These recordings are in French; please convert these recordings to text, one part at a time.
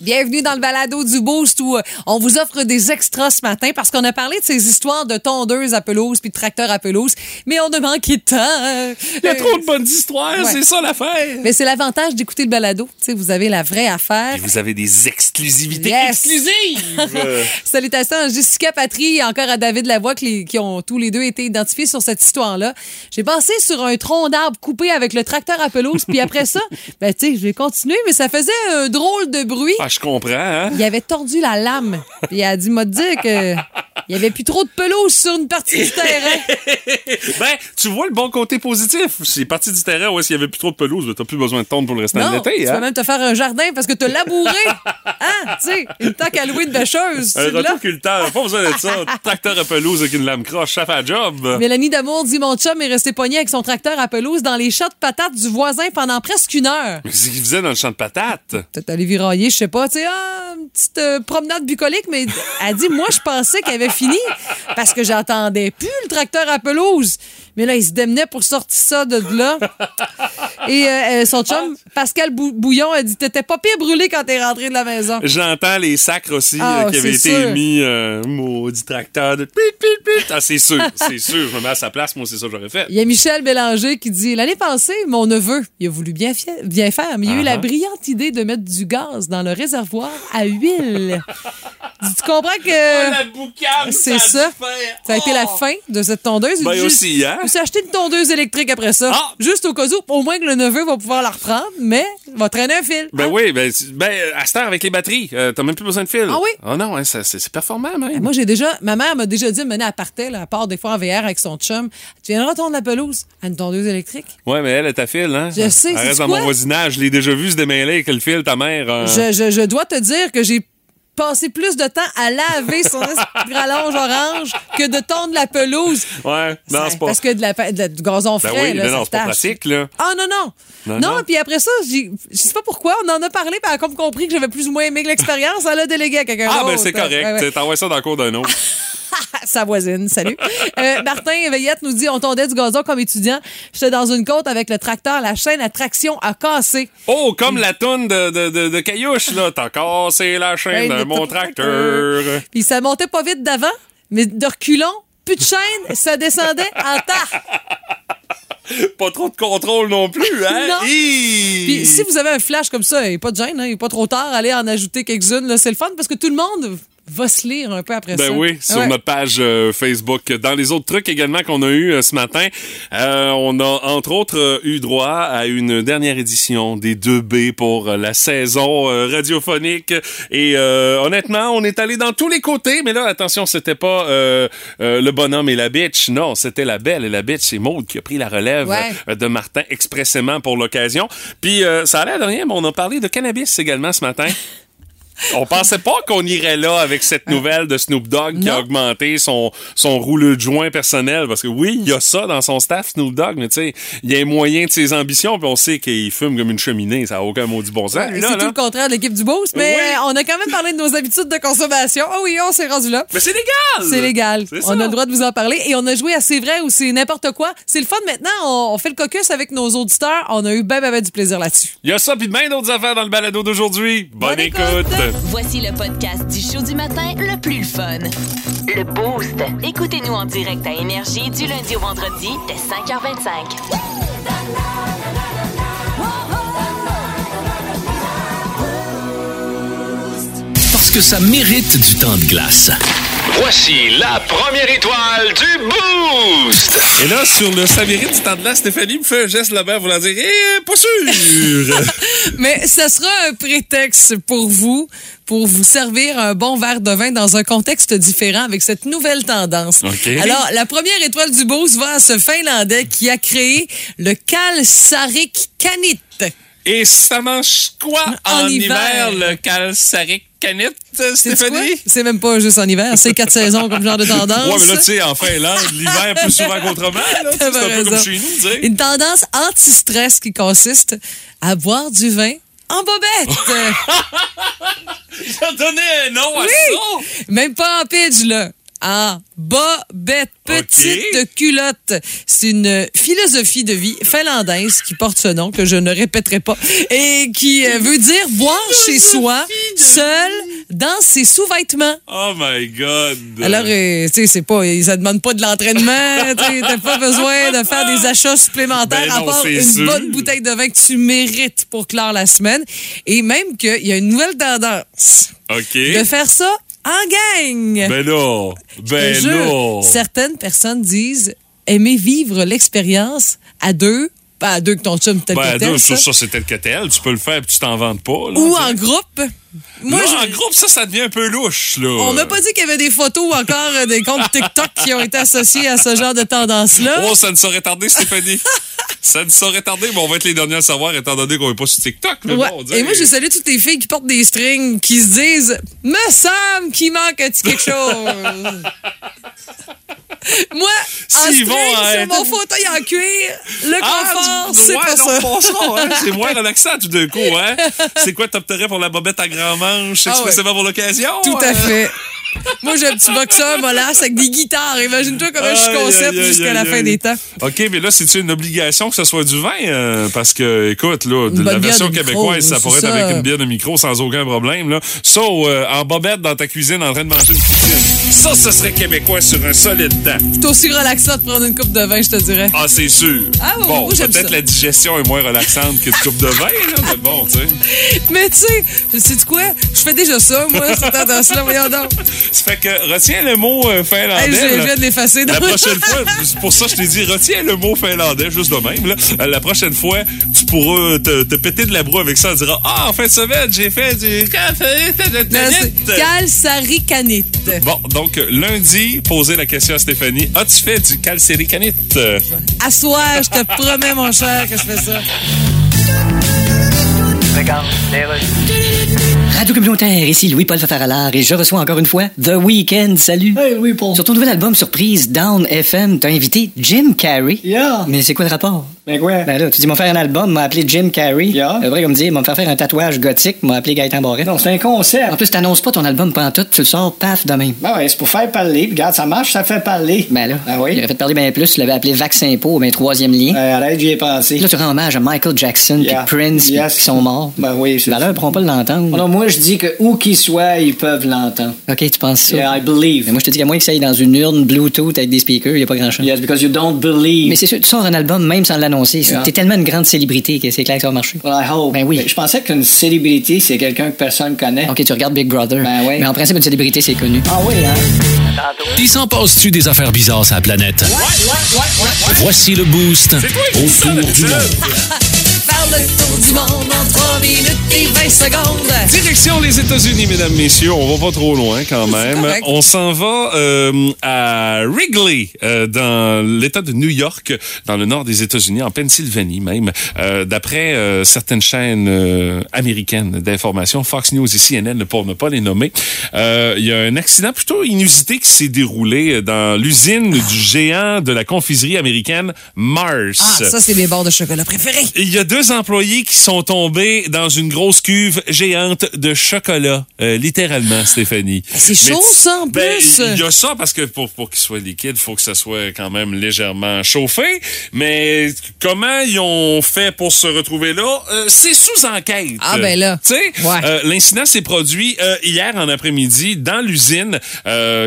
Bienvenue dans le balado du Boost où euh, on vous offre des extras ce matin parce qu'on a parlé de ces histoires de tondeuses à pelouse puis de tracteurs à pelouse, mais on a manqué de temps. Il y a trop de bonnes histoires, ouais. c'est ça l'affaire. Mais c'est l'avantage d'écouter le balado. Tu sais, vous avez la vraie affaire. Et vous avez des exclusivités Yes. exclusives. Salutations à Jessica Patry et encore à David Lavoie qui, qui ont tous les deux été identifiés sur cette histoire-là. J'ai passé sur un tronc d'arbre coupé avec le tracteur à pelouse puis après ça, ben tu sais, je vais continuer mais ça faisait un drôle de bruit. Ah, je comprends, hein? Il avait tordu la lame. Puis il a dit, m'a dit que il y avait plus trop de pelouse sur une partie du terrain. Ben, tu vois le bon côté positif. C'est parti du terrain où s'il y avait plus trop de pelouse, ben, t'as plus besoin de tondre pour le restant de Non, l'été, tu hein? vas même te faire un jardin parce que t'as labouré. Hein, tu sais, une tant qu'à louer une bêcheuse. Un rotoculteur, pas besoin de ça. Tracteur à pelouse avec une lame croche, fait la job. Mélanie Damour dit mon chum est resté pogné avec son tracteur à pelouse dans les champs de patates du voisin pendant presque une heure. Mais Qu'est-ce qu'il faisait dans le champ de patates? Peut-être aller virailler, je sais pas, tu sais, ah, une petite euh, promenade bucolique, mais elle dit, moi, je pensais qu'elle avait fini parce que j'entendais plus le tracteur à pelouse. Mais là, il se démenait pour sortir ça de là. Et euh, euh, son chum, Pascal Bou- Bouillon, a dit, t'étais pas pire brûlé quand t'es rentré de la maison. J'entends les sacres aussi Ah, euh, qui avaient été émis, euh, maudit tracteur de. Ah, c'est sûr, c'est sûr. Je me mets à sa place, moi, c'est ça que j'aurais fait. Il y a Michel Bélanger qui dit L'année passée, mon neveu, il a voulu bien, faire, mais il a eu la brillante idée de mettre du gaz dans le réservoir à huile. tu comprends que Oh, c'est ça. ça? a été la fin de cette tondeuse. Il Ben aussi, hein? Me suis acheté une tondeuse électrique après ça. Ah! Juste au cas où, au moins que le neveu va pouvoir la reprendre, mais il va traîner un fil. Ben Hein? oui, ben, ben à cette heure, avec les batteries, euh, t'as même plus besoin de fil. Ah oui? Ah non, hein, c'est performant, même. Moi, j'ai déjà, ma mère m'a déjà dit, mener à partait, là, à part des fois en VR avec son chum, tu viendras tondre la pelouse à une tondeuse électrique. Ouais, mais elle est ta fil, hein? Je sais, Elle c'est reste dans quoi? mon voisinage. Je l'ai déjà vu se démêler avec le fil, ta mère. euh, Je, je, je dois te dire que j'ai passé plus de temps à laver son rallonge orange que de tondre la pelouse. Ouais, non, c'est pas. Parce que de la, de la- du gazon Ben frais, oui, là, non, c'est pas pratique, là. Ah non, non. Non, Non, non. puis après ça, je sais pas pourquoi, on en a parlé, puis elle a comme compris que j'avais plus ou moins aimé l'expérience, elle l'a délégué à quelqu'un Ah, d'autre. ben c'est correct. Ouais, ouais. T'envoies ça dans le cours d'un autre. Sa voisine, salut. Euh, Martin Veillette nous dit on tondait du gazon comme étudiant. J'étais dans une côte avec le tracteur, la chaîne à traction a cassé. Oh, comme la toune de, de, de, de Caillouche, là. T'as cassé la chaîne Hey, mon ton tracteur. Puis ça montait pas vite d'avant, mais de reculons, plus de chaîne, ça descendait en tas. Pas trop de contrôle non plus, hein? Non. Puis si vous avez un flash comme ça, il pas de gêne, hein, il n'est pas trop tard, allez en ajouter quelques-unes. C'est le fun parce que tout le monde va se lire un peu après Ben ça. oui, sur Ouais. notre page euh, Facebook. Dans les autres trucs également qu'on a eu euh, ce matin, euh, on a entre autres euh, eu droit à une dernière édition des 2B pour la saison radiophonique. Et euh, honnêtement, on est allé dans tous les côtés. Mais là, attention, c'était pas le bonhomme et la bitch. Non, c'était la belle et la bitch. C'est Maude qui a pris la relève Ouais. de Martin expressément pour l'occasion. Puis euh, ça a l'air de rien, mais on a parlé de cannabis également ce matin. On pensait pas qu'on irait là avec cette nouvelle de Snoop Dogg qui a augmenté son, son rouleux de joint personnel. Parce que oui, il y a ça dans son staff, Snoop Dogg, mais tu sais, il y a un moyen de ses ambitions, puis on sait qu'il fume comme une cheminée. Ça n'a aucun maudit bon sens, C'est tout le contraire de l'équipe du Boost, mais on a quand même parlé de nos habitudes de consommation. Ah oui, on s'est rendu là. Mais c'est légal! C'est légal. On a le droit de vous en parler. Et on a joué à C'est vrai ou c'est n'importe quoi. C'est le fun maintenant. On, on fait le caucus avec nos auditeurs. On a eu ben, ben, ben du plaisir là-dessus. Il y a ça, puis bien d'autres affaires dans le balado d'aujourd'hui. Bonne, Bonne écoute! écoute. Voici le podcast du show du matin le plus le fun. Le Boost. Écoutez-nous en direct à Énergie du lundi au vendredi dès 5h25. Parce que ça mérite du temps de glace. Voici la première étoile du Boost! Et là, sur le Saviri du temps de là, Stéphanie me fait un geste là-bas voulant dire Eh, pas sûr! Mais ça sera un prétexte pour vous pour vous servir un bon verre de vin dans un contexte différent avec cette nouvelle tendance. OK. Alors, la première étoile du Boost va à ce Finlandais qui a créé le Kalsarik Kanit. Et ça mange quoi En en, hiver? hiver, le calsaric C'est Stéphanie? C'est même pas juste en hiver, c'est quatre saisons comme genre de tendance. Ouais, mais là, tu sais, en Finlande, l'hiver plus souvent qu'autrement, C'est un peu comme chez nous, tu sais. Une tendance anti-stress qui consiste à boire du vin en bobette. J'ai donné un nom à Oui. ça! Même pas en pitch, là. En bobette, petite culotte. C'est une philosophie de vie finlandaise qui porte ce nom, que je ne répéterai pas, et qui euh, veut dire boire chez soi seul dans ses sous-vêtements. Oh my God. Alors, euh, tu sais, c'est pas, ça demande pas de l'entraînement, tu t'as pas besoin de faire des achats supplémentaires Ben à part une sûr. bonne bouteille de vin que tu mérites pour clore la semaine. Et même qu'il y a une nouvelle tendance OK. de faire ça en gang. Ben non. Ben jure, non. Certaines personnes disent aimer vivre l'expérience à deux, pas à deux que ton chum tel Ben, que à tel, deux, ça. ça, c'est tel que tel. Tu peux le faire et tu t'en vantes pas. Là, ou en groupe. Moi, Là, je- en groupe, ça, ça devient un peu louche, là. on m'a pas dit qu'il y avait des photos ou encore euh, des comptes TikTok qui ont été associés à ce genre de tendance-là. Oh, ça ne saurait tarder, Stéphanie. ça ne saurait tarder, mais on va être les derniers à savoir, étant donné qu'on n'est pas sur TikTok. Mais Ouais. bon, on Et moi, j'ai salué toutes les filles qui portent des strings, qui se disent Me semble qu'il manque un petit quelque chose. moi, en string, en- sur mon fauteuil en cuir, le confort, tu- c'est ouais, pas non, ça. pas ça, hein. C'est moins relaxant tout d'un coup, hein? C'est quoi, t'opterais pour la bobette à grand manche Ah ouais. pour l'occasion? Tout à hein? fait. Moi, j'ai un petit boxeur molasse avec des guitares. Imagine-toi comment je suis concept jusqu'à la fin des temps. OK, mais là, c'est-tu une obligation que ce soit du vin? euh, parce que, écoute, là, de la version de québécoise, micro, ça pourrait être ça. avec une bière de micro sans aucun problème, là. Ça, euh, en bobette dans ta cuisine en train de manger une poutine. Ça, ce serait québécois sur un solide temps. C'est aussi relaxant de prendre une coupe de vin, je te dirais. Ah, c'est sûr. Ah, oui, bon, j'aime peut-être la digestion est moins relaxante qu'une coupe de vin, là, mais bon, tu sais. Mais tu sais, sais-tu quoi? Je fais déjà ça, moi, cette tendance-là. Voyons donc. Ça fait que retiens le mot euh, finlandais. Hey, je, viens de l'effacer. La prochaine fois, c'est pour ça que je t'ai dit, retiens le mot finlandais, juste de même. Là. Euh, La prochaine fois, tu pourras te, te péter de la broue avec ça. Tu diras, ah, en fin de semaine, j'ai fait du Calsaricanite. Bon, donc euh, lundi, poser la question à Stéphanie. As-tu fait du calcéricanite? Euh, À soir, je te promets, mon cher, que je fais ça. Radio communautaire, ici Louis-Paul Fafaralard et je reçois encore une fois The Weeknd. Salut. Hey, Louis Paul. Sur ton nouvel album surprise Down FM, t'as invité Jim Carrey. Yeah. Mais c'est quoi le rapport? Mais quoi? Ben là, tu dis, m'ont faire un album, m'a appelé Jim Carrey. Yeah. C'est vrai comme dire, m'ont faire faire un tatouage gothique, m'a appelé Gaëtan Barret. Non, c'est un En concept. plus, t'annonces pas ton album pantoute, tu le sors paf de même. Ben ouais, c'est pour faire parler. Puis Regarde, ça marche, ça fait parler. Ben là, Ben oui. il aurait fait parler bien plus, tu l'avais appelé Vaccin Po, ben troisième lien. Euh, arrête, j'y ai pensé. Là, tu rends hommage à Michael Jackson, puis Yeah. Prince, puis Yes. qui sont morts. Ben oui, c'est Ben là, ils pourront pas l'entendre. Non, moi, je dis que où qu'ils soient, ils peuvent l'entendre. Ok, tu penses ça? Yeah, I believe. Mais moi, je te dis qu'à moins que ça aille dans une urne Bluetooth avec des speakers, il a pas grand-chose. Yes, because you don't believe. Mais c'est sûr, tu sors un album même sans l'annoncer. Yeah. T'es tellement une grande célébrité que c'est clair que ça va marcher. Well, I hope. Ben oui. Je pensais qu'une célébrité, c'est quelqu'un que personne connaît. Ok, tu regardes Big Brother. Ben oui. Mais en principe, une célébrité, c'est connu. Ah oui, hein? Il s'en passe-tu des affaires bizarres sur la planète? Voici le boost autour du monde. Faire le tour du monde en 3 minutes et 20 secondes. Direction les États-Unis, mesdames, messieurs. On va pas trop loin quand même. On s'en va euh, à Wrigley, euh, dans l'État de New York, dans le nord des États-Unis, en Pennsylvanie même. Euh, D'après euh, certaines chaînes euh, américaines d'information, Fox News et CNN, pour ne pas les nommer, euh, il y a un accident plutôt inusité qui s'est déroulé dans l'usine du géant de la confiserie américaine Mars. Ah, ça, c'est mes bords de chocolat préférés. Il y a deux employés qui sont tombés dans une grosse cuve géante de chocolat, euh, littéralement, Stéphanie. C'est chaud, ça, en ben, plus. Il y a ça parce que pour, pour qu'il soit liquide, il faut que ça soit quand même légèrement chauffé. Mais comment ils ont fait pour se retrouver là, euh, c'est sous enquête. Ah, ben là. Tu sais, Ouais. euh, l'incident s'est produit hier en après-midi dans l'usine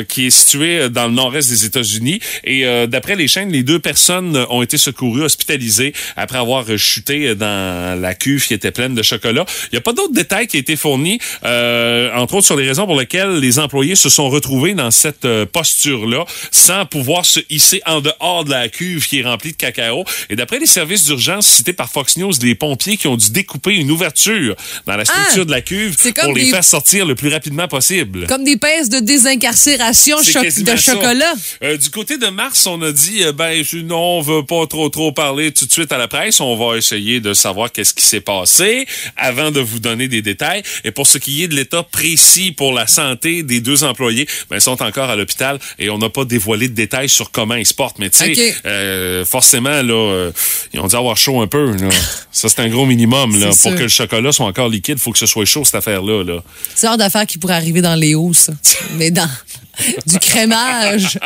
qui est située dans le nord-est des États-Unis. Et d'après les chaînes, les deux personnes ont été secourues, hospitalisées après avoir chuté dans la cuve qui était pleine de chocolat. Il n'y a pas d'autres détails qui ont été fournis, euh, entre autres sur les raisons pour lesquelles les employés se sont retrouvés dans cette euh, posture-là, sans pouvoir se hisser en dehors de la cuve qui est remplie de cacao. Et d'après les services d'urgence cités par Fox News, les pompiers qui ont dû découper une ouverture dans la structure Ah! de la cuve pour les des- faire sortir le plus rapidement possible. Comme des pinces de désincarcération de chocolat. Euh, du côté de Mars, on a dit, euh, ben, je- non, on veut pas trop, trop parler tout de suite à la presse. On va essayer de savoir qu'est-ce qui s'est passé avant de vous donner des détails. Et pour ce qui est de l'état précis pour la santé des deux employés, ben, ils sont encore à l'hôpital et on n'a pas dévoilé de détails sur comment ils se portent. Mais tu sais, euh, forcément, là, euh, ils ont dû avoir chaud un peu. Là. Ça, c'est un gros minimum. Là. Pour sûr. que le chocolat soit encore liquide, il faut que ce soit chaud, cette affaire-là. Là. C'est hors d'affaire qui pourrait arriver dans les hauts, ça. Mais dans du crémage.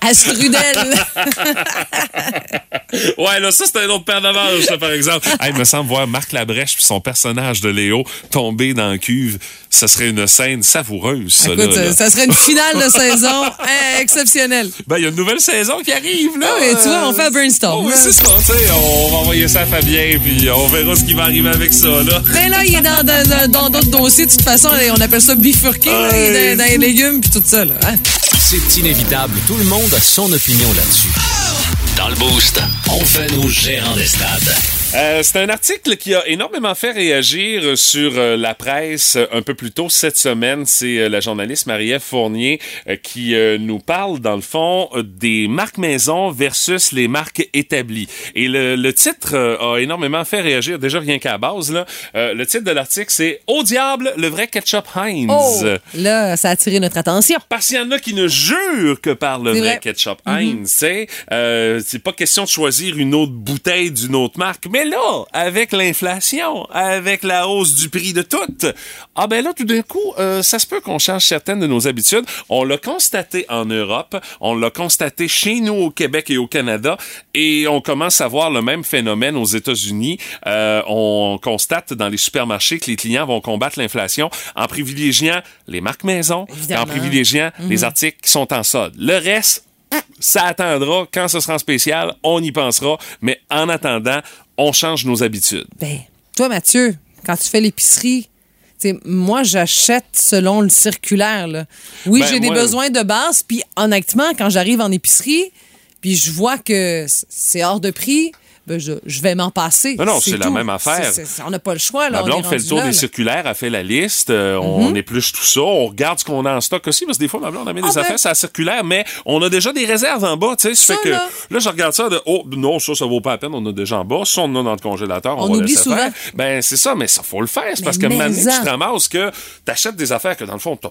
À Strudel. Ouais, là, ça, c'est un autre paire ça, par exemple. Hey, il me semble voir Marc Labrèche puis son personnage de Léo tomber dans la cuve. Ça serait une scène savoureuse, ça, Écoute, là, là. ça serait une finale de saison exceptionnelle. Ben, il y a une nouvelle saison qui arrive, là. Ah oui, tu vois, on fait un brainstorm, Oh, oui, c'est ça, tu sais. On va envoyer ça à Fabien, puis on verra ce qui va arriver avec ça, là. Mais là, il est dans dans- dans dans d'autres dossiers. De toute façon, on appelle ça bifurqué. là. Dans, dans les légumes puis tout ça. Là, hein? C'est inévitable. Tout le monde a son opinion là-dessus. Dans le Boost, on fait nos gérants des stades. Euh, c'est un article qui a énormément fait réagir sur euh, la presse euh, un peu plus tôt cette semaine. C'est euh, la journaliste Marie-Ève Fournier euh, qui euh, nous parle, dans le fond, euh, des marques maison versus les marques établies. Et le, le titre euh, a énormément fait réagir, déjà rien qu'à la base. Là. Euh, le titre de l'article, c'est « Au diable, le vrai ketchup Heinz Oh, là, ça a attiré notre attention. parce qu'il y en a qui ne jurent que par le vrai, vrai. ketchup Heinz. c'est, euh, c'est pas question de choisir une autre bouteille d'une autre marque. Mais là, avec l'inflation, avec la hausse du prix de tout, ah ben là, tout d'un coup, euh, ça se peut qu'on change certaines de nos habitudes. On l'a constaté en Europe, on l'a constaté chez nous au Québec et au Canada, et on commence à voir le même phénomène aux États-Unis. Euh, on constate dans les supermarchés que les clients vont combattre l'inflation en privilégiant les marques maison, et en privilégiant les articles qui sont en solde. Le reste, ça attendra. Quand ce sera en spécial, on y pensera. Mais en attendant, on change nos habitudes. Ben, toi, Mathieu, quand tu fais l'épicerie, moi, j'achète selon le circulaire. là. Oui, Ben, j'ai des moi- besoins de base, puis honnêtement, quand j'arrive en épicerie, puis je vois que c'est hors de prix, ben je, je vais m'en passer. Non, non, c'est la même affaire. On n'a pas le choix. Là, on blonde est fait le tour là, des là. circulaires, elle fait la liste, euh, on épluche tout ça, on regarde ce qu'on a en stock aussi, parce que des fois, ma blonde a mis Ah des ben. affaires, c'est la circulaire, mais on a déjà des réserves en bas, tu sais. Ça Ça, fait que là. je regarde ça de, oh, non, ça, ça vaut pas la peine, on a déjà en bas. Ça, on a dans le congélateur, on, On va oublie souvent. faire. Ben, c'est ça, mais ça, faut le faire. C'est parce que maintenant, tu te ramasses que t'achètes des affaires que, dans le fond, t'as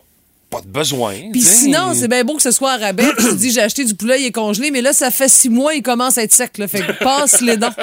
pas de besoin. Puis sinon, c'est bien beau que ce soit à rabais. tu dis, j'ai acheté du poulet, il est congelé, mais là, ça fait six mois, il commence à être sec. Là, fait que passe les dents.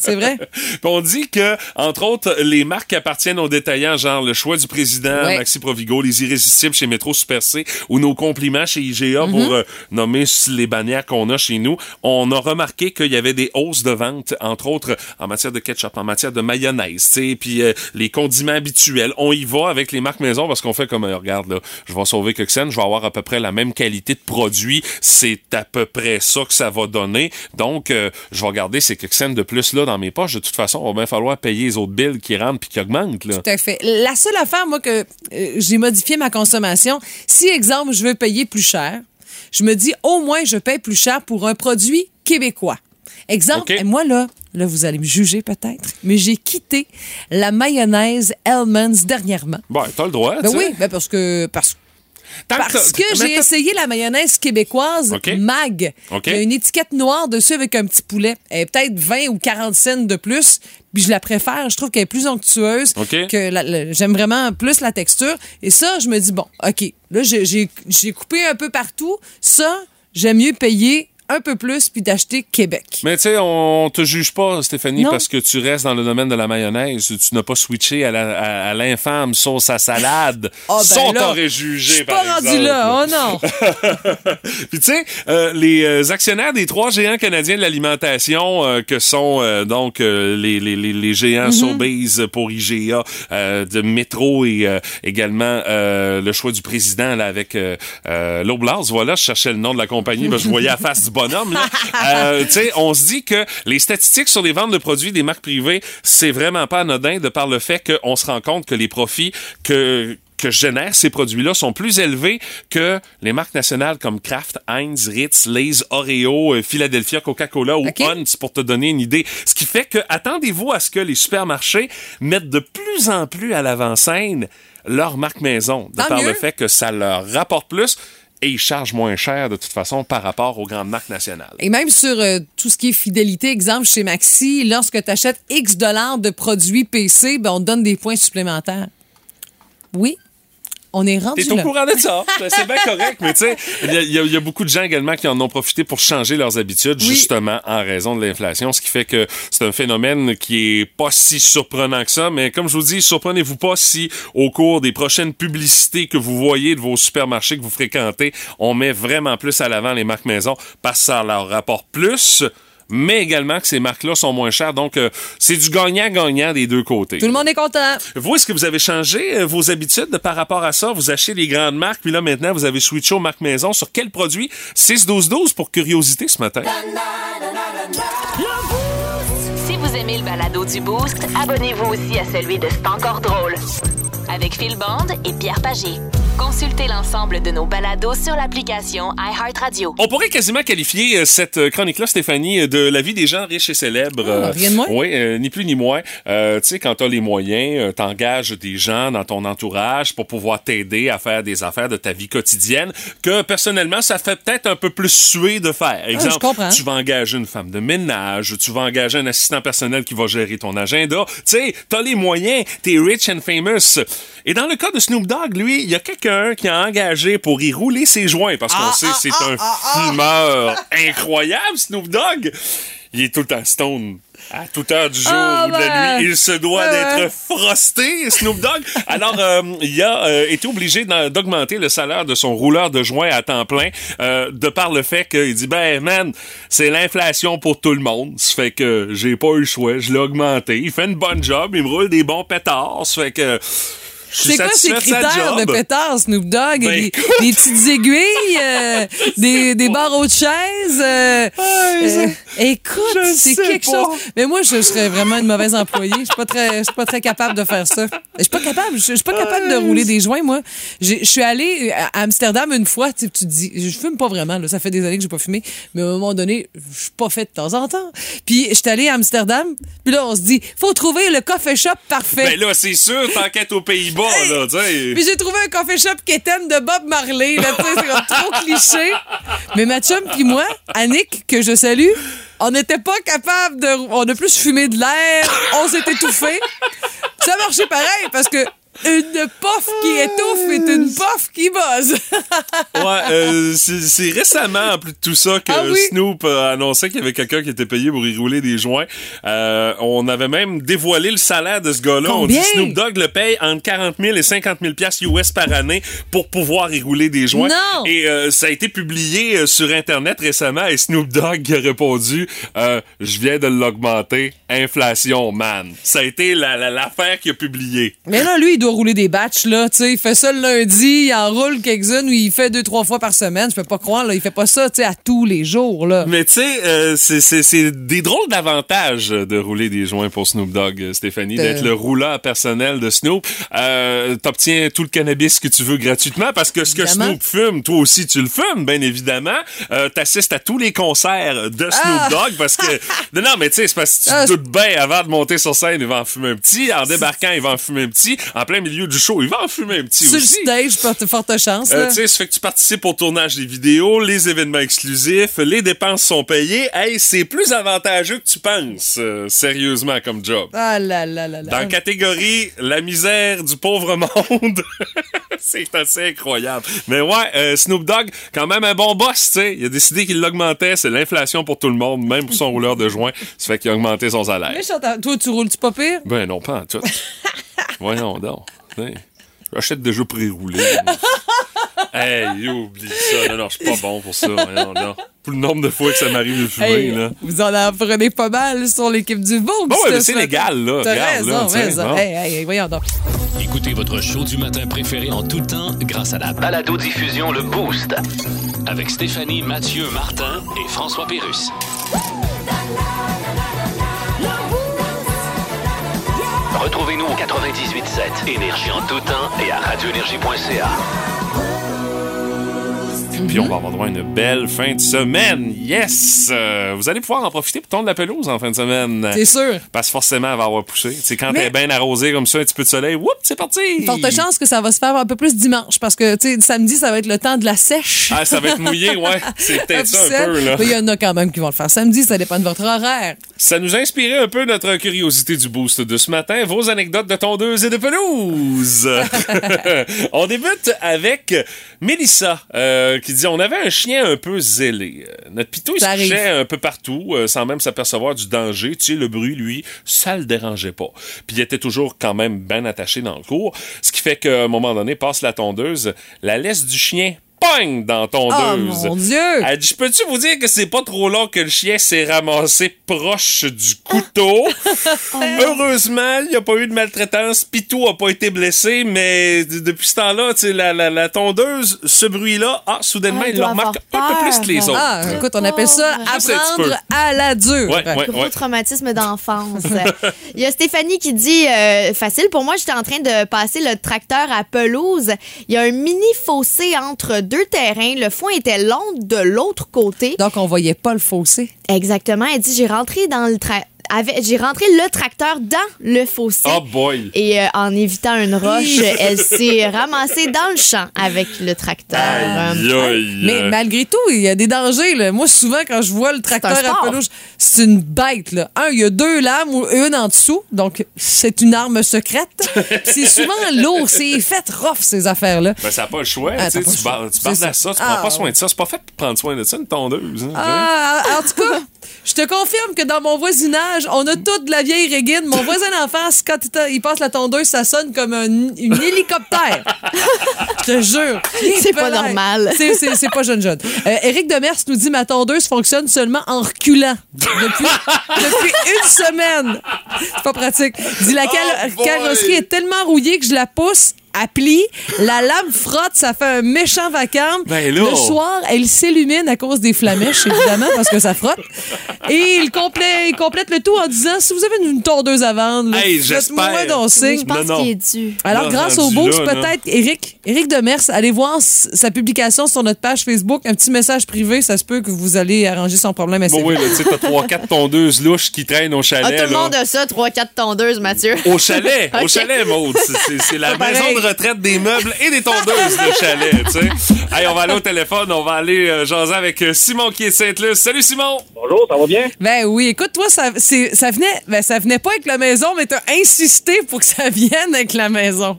C'est vrai. Puis on dit que, entre autres, les marques qui appartiennent aux détaillants, genre le choix du président, Ouais. Maxi Provigo, les irrésistibles chez Métro Super C, ou nos compliments chez IGA pour euh, nommer les bannières qu'on a chez nous, on a remarqué qu'il y avait des hausses de vente, entre autres en matière de ketchup, en matière de mayonnaise, tu sais, puis euh, les condiments habituels. On y va avec les marques maison parce qu'on fait comme, euh, regarde, là, je vais sauver Coxen, je vais avoir à peu près la même qualité de produit. C'est à peu près ça que ça va donner. Donc, euh, je vais garder ces Coxen de plus là dans mes poches. De toute façon, on va bien falloir payer les autres billes qui rentrent puis qui augmentent, là. Tout à fait. La seule affaire, moi, que euh, j'ai modifié ma consommation, si, exemple, je veux payer plus cher, je me dis au moins je paye plus cher pour un produit québécois. Exemple, et moi, là, là, vous allez me juger peut-être, mais j'ai quitté la mayonnaise Hellman's dernièrement. Bon, t'as le droit, Ben tu oui, ben parce que parce Tant parce que j'ai essayé la mayonnaise québécoise. Mag. Il y a une étiquette noire dessus avec un petit poulet. Elle est peut-être 20 ou 40 cents de plus. Puis je la préfère. Je trouve qu'elle est plus onctueuse. Que J'aime vraiment plus la texture. Et ça, je me dis, bon, OK. Là, j'ai coupé un peu partout. Ça, j'aime mieux payer un peu plus puis d'acheter Québec. Mais tu sais, on te juge pas, Stéphanie, Non. parce que tu restes dans le domaine de la mayonnaise. Tu n'as pas switché à l'infâme sauce à salade. Ah, ben ça, on là, t'aurait Je jugé, suis par pas rendu là. Oh non. Puis tu sais, euh, les euh, actionnaires des trois géants canadiens de l'alimentation, euh, que sont euh, donc les, les, les, les géants Sobeys pour IGA, de Métro et également le choix du président là, avec euh, l'Oblast. Voilà, je cherchais le nom de la compagnie, mais je voyais la face du bonhomme. Là. Euh, on se dit que les statistiques sur les ventes de produits des marques privées, c'est vraiment pas anodin de par le fait qu'on se rend compte que les profits que que génèrent ces produits-là sont plus élevés que les marques nationales comme Kraft, Heinz, Ritz, Lay's, Oreo, euh, Philadelphia, Coca-Cola ou OK. Hunt's pour te donner une idée. Ce qui fait que attendez-vous à ce que les supermarchés mettent de plus en plus à l'avant-scène leur marque maison, de Tant par le fait que ça leur rapporte plus et ils chargent moins cher de toute façon par rapport aux grandes marques nationales. Et même sur euh, tout ce qui est fidélité, exemple chez Maxi, lorsque tu achètes X dollars de produits PC, ben, on te donne des points supplémentaires. Oui. On est rendu T'es au là. courant de ça. C'est bien correct, mais tu sais, il y, a- y y beaucoup de gens également qui en ont profité pour changer leurs habitudes, Oui. justement, en raison de l'inflation, ce qui fait que c'est un phénomène qui est pas si surprenant que ça, mais comme je vous dis, surprenez-vous pas si, au cours des prochaines publicités que vous voyez de vos supermarchés que vous fréquentez, on met vraiment plus à l'avant les marques maison parce que ça leur rapporte plus, mais également que ces marques-là sont moins chères. Donc, euh, c'est du gagnant-gagnant des deux côtés. Tout le monde est content. Vous, est-ce que vous avez changé euh, vos habitudes par rapport à ça? Vous achetez les grandes marques, puis là, maintenant, vous avez switché aux marques maison. Sur quel produit? 6-12-12 pour curiosité ce matin. Si vous aimez le balado du Boost, abonnez-vous aussi à celui de C'est encore drôle. Avec Phil Bond et Pierre Pagé. Consultez l'ensemble de nos balados sur l'application iHeartRadio. On pourrait quasiment qualifier euh, cette euh, chronique-là, Stéphanie, euh, de la vie des gens riches et célèbres. Ah, rien de moins. Oui, euh, ni plus ni moins. Euh, tu sais, quand t'as les moyens, euh, t'engages des gens dans ton entourage pour pouvoir t'aider à faire des affaires de ta vie quotidienne que, personnellement, ça fait peut-être un peu plus suer de faire. Exemple, Ah, je comprends. tu vas engager une femme de ménage, tu vas engager un assistant personnel qui va gérer ton agenda. Tu sais, t'as les moyens, t'es rich and famous. Et dans le cas de Snoop Dogg, lui, il y a quelqu'un qui a engagé pour y rouler ses joints parce qu'on Ah, sait ah, c'est ah, un fumeur incroyable, Snoop Dogg. Il est tout temps stone. À toute heure du jour ou de la ben. nuit, il se doit d'être frosté, Snoop Dogg. Alors, euh, il a euh, été obligé d'augmenter le salaire de son rouleur de joints à temps plein, euh, de par le fait qu'il dit, ben, man, c'est l'inflation pour tout le monde. Ça fait que j'ai pas eu le choix, je l'ai augmenté. Il fait une bonne job, il me roule des bons pétards. Ça fait que C'est quoi ces critères de pétard, Snoop Dogg? Ben, des, petites aiguilles, euh, des, des barreaux de chaise. euh, euh, écoute, c'est quelque pas. chose. Mais moi, je serais vraiment une mauvaise employée. Je suis pas très, je suis pas très capable de faire ça. Je suis pas capable. Je je suis pas capable de rouler des joints, moi. Je suis allée à Amsterdam une fois. Tu te dis, je fume pas vraiment. Là, ça fait des années que j'ai pas fumé. Mais à un moment donné, je suis pas fait de temps en temps. Puis, je suis allée à Amsterdam. Puis là, on se dit, faut trouver le coffee shop parfait. Ben là, c'est sûr, t'enquêtes aux Pays-Bas, là, tu sais. Puis j'ai trouvé un coffee shop qui est thème de Bob Marley. Là, tu sais, c'est trop cliché. Mais ma chum puis moi, Annick, que je salue, on n'était pas capable de... On a plus fumé de l'air, on s'est étouffé. Ça marchait pareil parce que une pof qui étouffe est une pof qui buzz. Ouais, euh, c'est récemment, en plus de tout ça, que Ah oui? Snoop a annoncé qu'il y avait quelqu'un qui était payé pour y rouler des joints. Euh, on avait même dévoilé le salaire de ce gars-là. On dit? Snoop Dogg le paye entre 40 000 et 50 000 piastres US par année pour pouvoir y rouler des joints. Non! Et euh, ça a été publié euh, sur Internet récemment et Snoop Dogg a répondu euh, Je viens de l'augmenter. Inflation, man. » Ça a été la- la- l'affaire qu'il a publiée. Mais là, lui, il doit rouler des batchs, là. Tu sais, il fait ça le lundi, il en roule quelques-unes, ou il fait deux, trois fois par semaine. Je peux pas croire, là. Il fait pas ça, tu sais, à tous les jours, là. Mais tu sais, euh, c'est- des drôles d'avantages de rouler des joints pour Snoop Dogg, euh, Stéphanie, d'être le rouleur personnel de Snoop. Euh, T'obtiens tout le cannabis que tu veux gratuitement parce que ce que Évidemment. Snoop fume, toi aussi tu le fumes, bien évidemment. Euh, T'assistes à tous les concerts de Snoop Ah! Dogg parce que... non, non, mais tu sais, c'est parce que tu Ah, te doutes bien, avant de monter sur scène, il va en fumer un petit. En débarquant, il va en fumer un petit. En plein milieu du show, il va en fumer un petit Sur le aussi. stage, porte forte chance, Euh, tu sais, ça fait que tu participes au tournage des vidéos, les événements exclusifs, les dépenses sont payées. Hey, c'est plus avantageux que tu penses, euh, sérieusement, comme job. Ah là là là là. Dans la catégorie la misère du pauvre monde, c'est assez incroyable. Mais ouais, euh, Snoop Dogg, quand même un bon boss, tu sais. Il a décidé qu'il l'augmentait, c'est l'inflation pour tout le monde, même pour son rouleur de joint. Ça fait qu'il a augmenté son salaire. Mais Toi, tu roules-tu pas pire? Ben non, pas en tout. Voyons donc. J'achète déjà pré-roulé. hey, oublie ça. Non, non, je suis pas bon pour ça. Pour le nombre de fois que ça m'arrive de fumer, Hey, là. vous en apprenez pas mal sur l'équipe du Vogue. Bon, ouais, mais ce c'est légal, là. T'as Regarde, là, raison, raison. hey, voyons donc. Écoutez votre show du matin préféré en tout temps grâce à la Balado-diffusion Le Boost. avec Stéphanie, Mathieu, Martin et François Pérus. Retrouvez-nous au 98.7 Énergie en tout temps et à radioénergie.ca. Puis on va avoir droit à une belle fin de semaine. Yes! Euh, vous allez pouvoir en profiter pour tondre la pelouse en fin de semaine. C'est sûr. Parce que forcément, elle va avoir poussé. C'est quand Mais- t'es bien arrosé comme ça, un petit peu de soleil, whoop, c'est parti! Forte chance que ça va se faire un peu plus dimanche parce que, tu sais, samedi, ça va être le temps de la sèche. Ah, ça va être mouillé, ouais. C'est peut-être ça un peu, là. Mais Il y en a quand même qui vont le faire samedi, ça dépend de votre horaire. Ça nous a inspiré un peu notre curiosité du boost de ce matin, vos anecdotes de tondeuse et de pelouse. on débute avec Mélissa euh, qui dit on avait un chien un peu zélé. Euh, Notre pitou il se Ça arrive. couchait un peu partout euh, sans même s'apercevoir du danger. Tu sais, le bruit lui, ça le dérangeait pas. Puis il était toujours quand même bien attaché dans le cours, ce qui fait qu'à un moment donné passe la tondeuse, la laisse du chien pogne dans la Oh tondeuse. mon Dieu! Elle dit, je peux-tu vous dire que c'est pas trop long que le chien s'est ramassé proche du couteau? Heureusement, il n'y a pas eu de maltraitance. Pitou a pas été blessé, mais depuis ce temps-là, tu sais, la, la, la tondeuse, ce bruit-là, ah, soudainement, Ah, il le remarque un peu plus que les autres. Ah, écoute, on appelle ça peu. apprendre à la dure. Ouais, ouais, Gros ouais. traumatisme d'enfance. Il y a Stéphanie qui dit euh, facile pour moi, j'étais en train de passer le tracteur à pelouse. Il y a un mini fossé entre deux terrains. Le foin était long de l'autre côté. Donc, on voyait pas le fossé. Exactement. Elle dit j'ai rentré dans le tra- avec- j'ai rentré le tracteur dans le fossé. Oh boy! Et euh, en évitant une roche, elle s'est ramassée dans le champ avec le tracteur. Aïe, Euh, aïe. Mais malgré tout, il y a des dangers. Là. Moi, souvent, quand je vois le tracteur à pelouse, c'est une bête. Là. Un, il y a deux lames ou une en dessous. Donc, c'est une arme secrète. C'est souvent lourd. C'est fait rough, ces affaires-là. Ben, ça n'a pas le choix. Ah, tu pas le choix. tu barres à ça, tu Ah, prends pas soin ouais. de ça. C'est pas fait pour prendre soin de ça, une tondeuse. hein, Ah, en tout cas, je te confirme que dans mon voisinage, on a toute de la vieille régine. Mon voisin d'en face, quand il- passe la tondeuse, ça sonne comme un, une hélicoptère. je te jure. C'est pas normal. C'est- C'est c'est pas jeune jeune. Euh, Éric Demers nous dit ma tondeuse fonctionne seulement en reculant depuis, depuis une semaine. C'est pas pratique. Il dit la Oh boy. carrosserie est tellement rouillée que je la pousse. Plie, la lame frotte, ça fait un méchant vacarme. Ben. Le soir, elle s'illumine à cause des flamèches, évidemment, parce que ça frotte. Et il complète, il complète le tout en disant si vous avez une tondeuse à vendre, Hey, faites-moi donc signe. je pense qu'il est dû. Alors, grâce au rendu boost, là, là. peut-être, Éric, Éric Demers, allez voir sa publication sur notre page Facebook, un petit message privé, ça se peut que vous allez arranger son problème assez Bon, oui, tu sais, t'as trois, quatre tondeuses louches qui traînent au chalet. Ah, tout le là. monde a ça, 3-4 tondeuses, Mathieu. Au chalet, au chalet, Maud. C'est- la maison pareil. de retraite des meubles et des tondeuses, le chalet, tu sais. Hey, on va aller au téléphone, on va aller euh, jaser avec euh, Simon qui est de Sainte-Luce. Salut, Simon! Bonjour, ça va bien? Ben oui, écoute, toi, ça, c'est- ça venait, ben, ça venait pas avec la maison, mais t'as insisté pour que ça vienne avec la maison.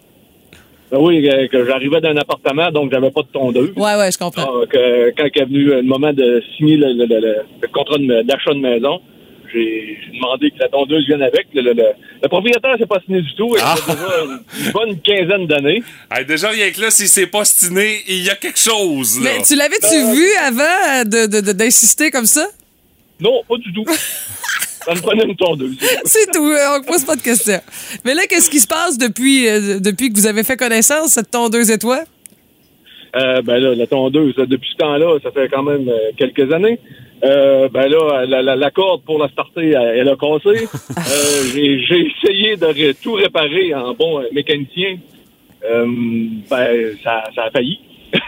Ben oui, que, que j'arrivais d'un appartement, donc j'avais pas de tondeuse. Ouais, ouais, je comprends. Donc, euh, quand il est venu le moment de signer le, le- le- le- le contrat de d'achat de maison, j'ai demandé que la tondeuse vienne avec. Le, le- le- le propriétaire s'est pas signé du tout. Il Ah. a déjà une, bonne quinzaine d'années. Hey, déjà, rien que là, s'il s'est pas stiné, il y a quelque chose, là. Mais tu l'avais-tu vu avant euh, de- de- de- d'insister comme ça? Non, pas du tout. ça me prenait une tondeuse. C'est tout, euh, on ne pose pas de questions. Mais là, qu'est-ce qui se passe depuis, euh, depuis que vous avez fait connaissance, cette tondeuse et toi? Euh, ben là, la tondeuse, depuis ce temps-là, ça fait quand même euh, quelques années. Euh, ben là, la, la, la corde pour la starter, elle, elle a cassé. Euh, j'ai, j'ai essayé de ré- tout réparer en bon euh, mécanicien. Euh, ben, ça, ça a failli.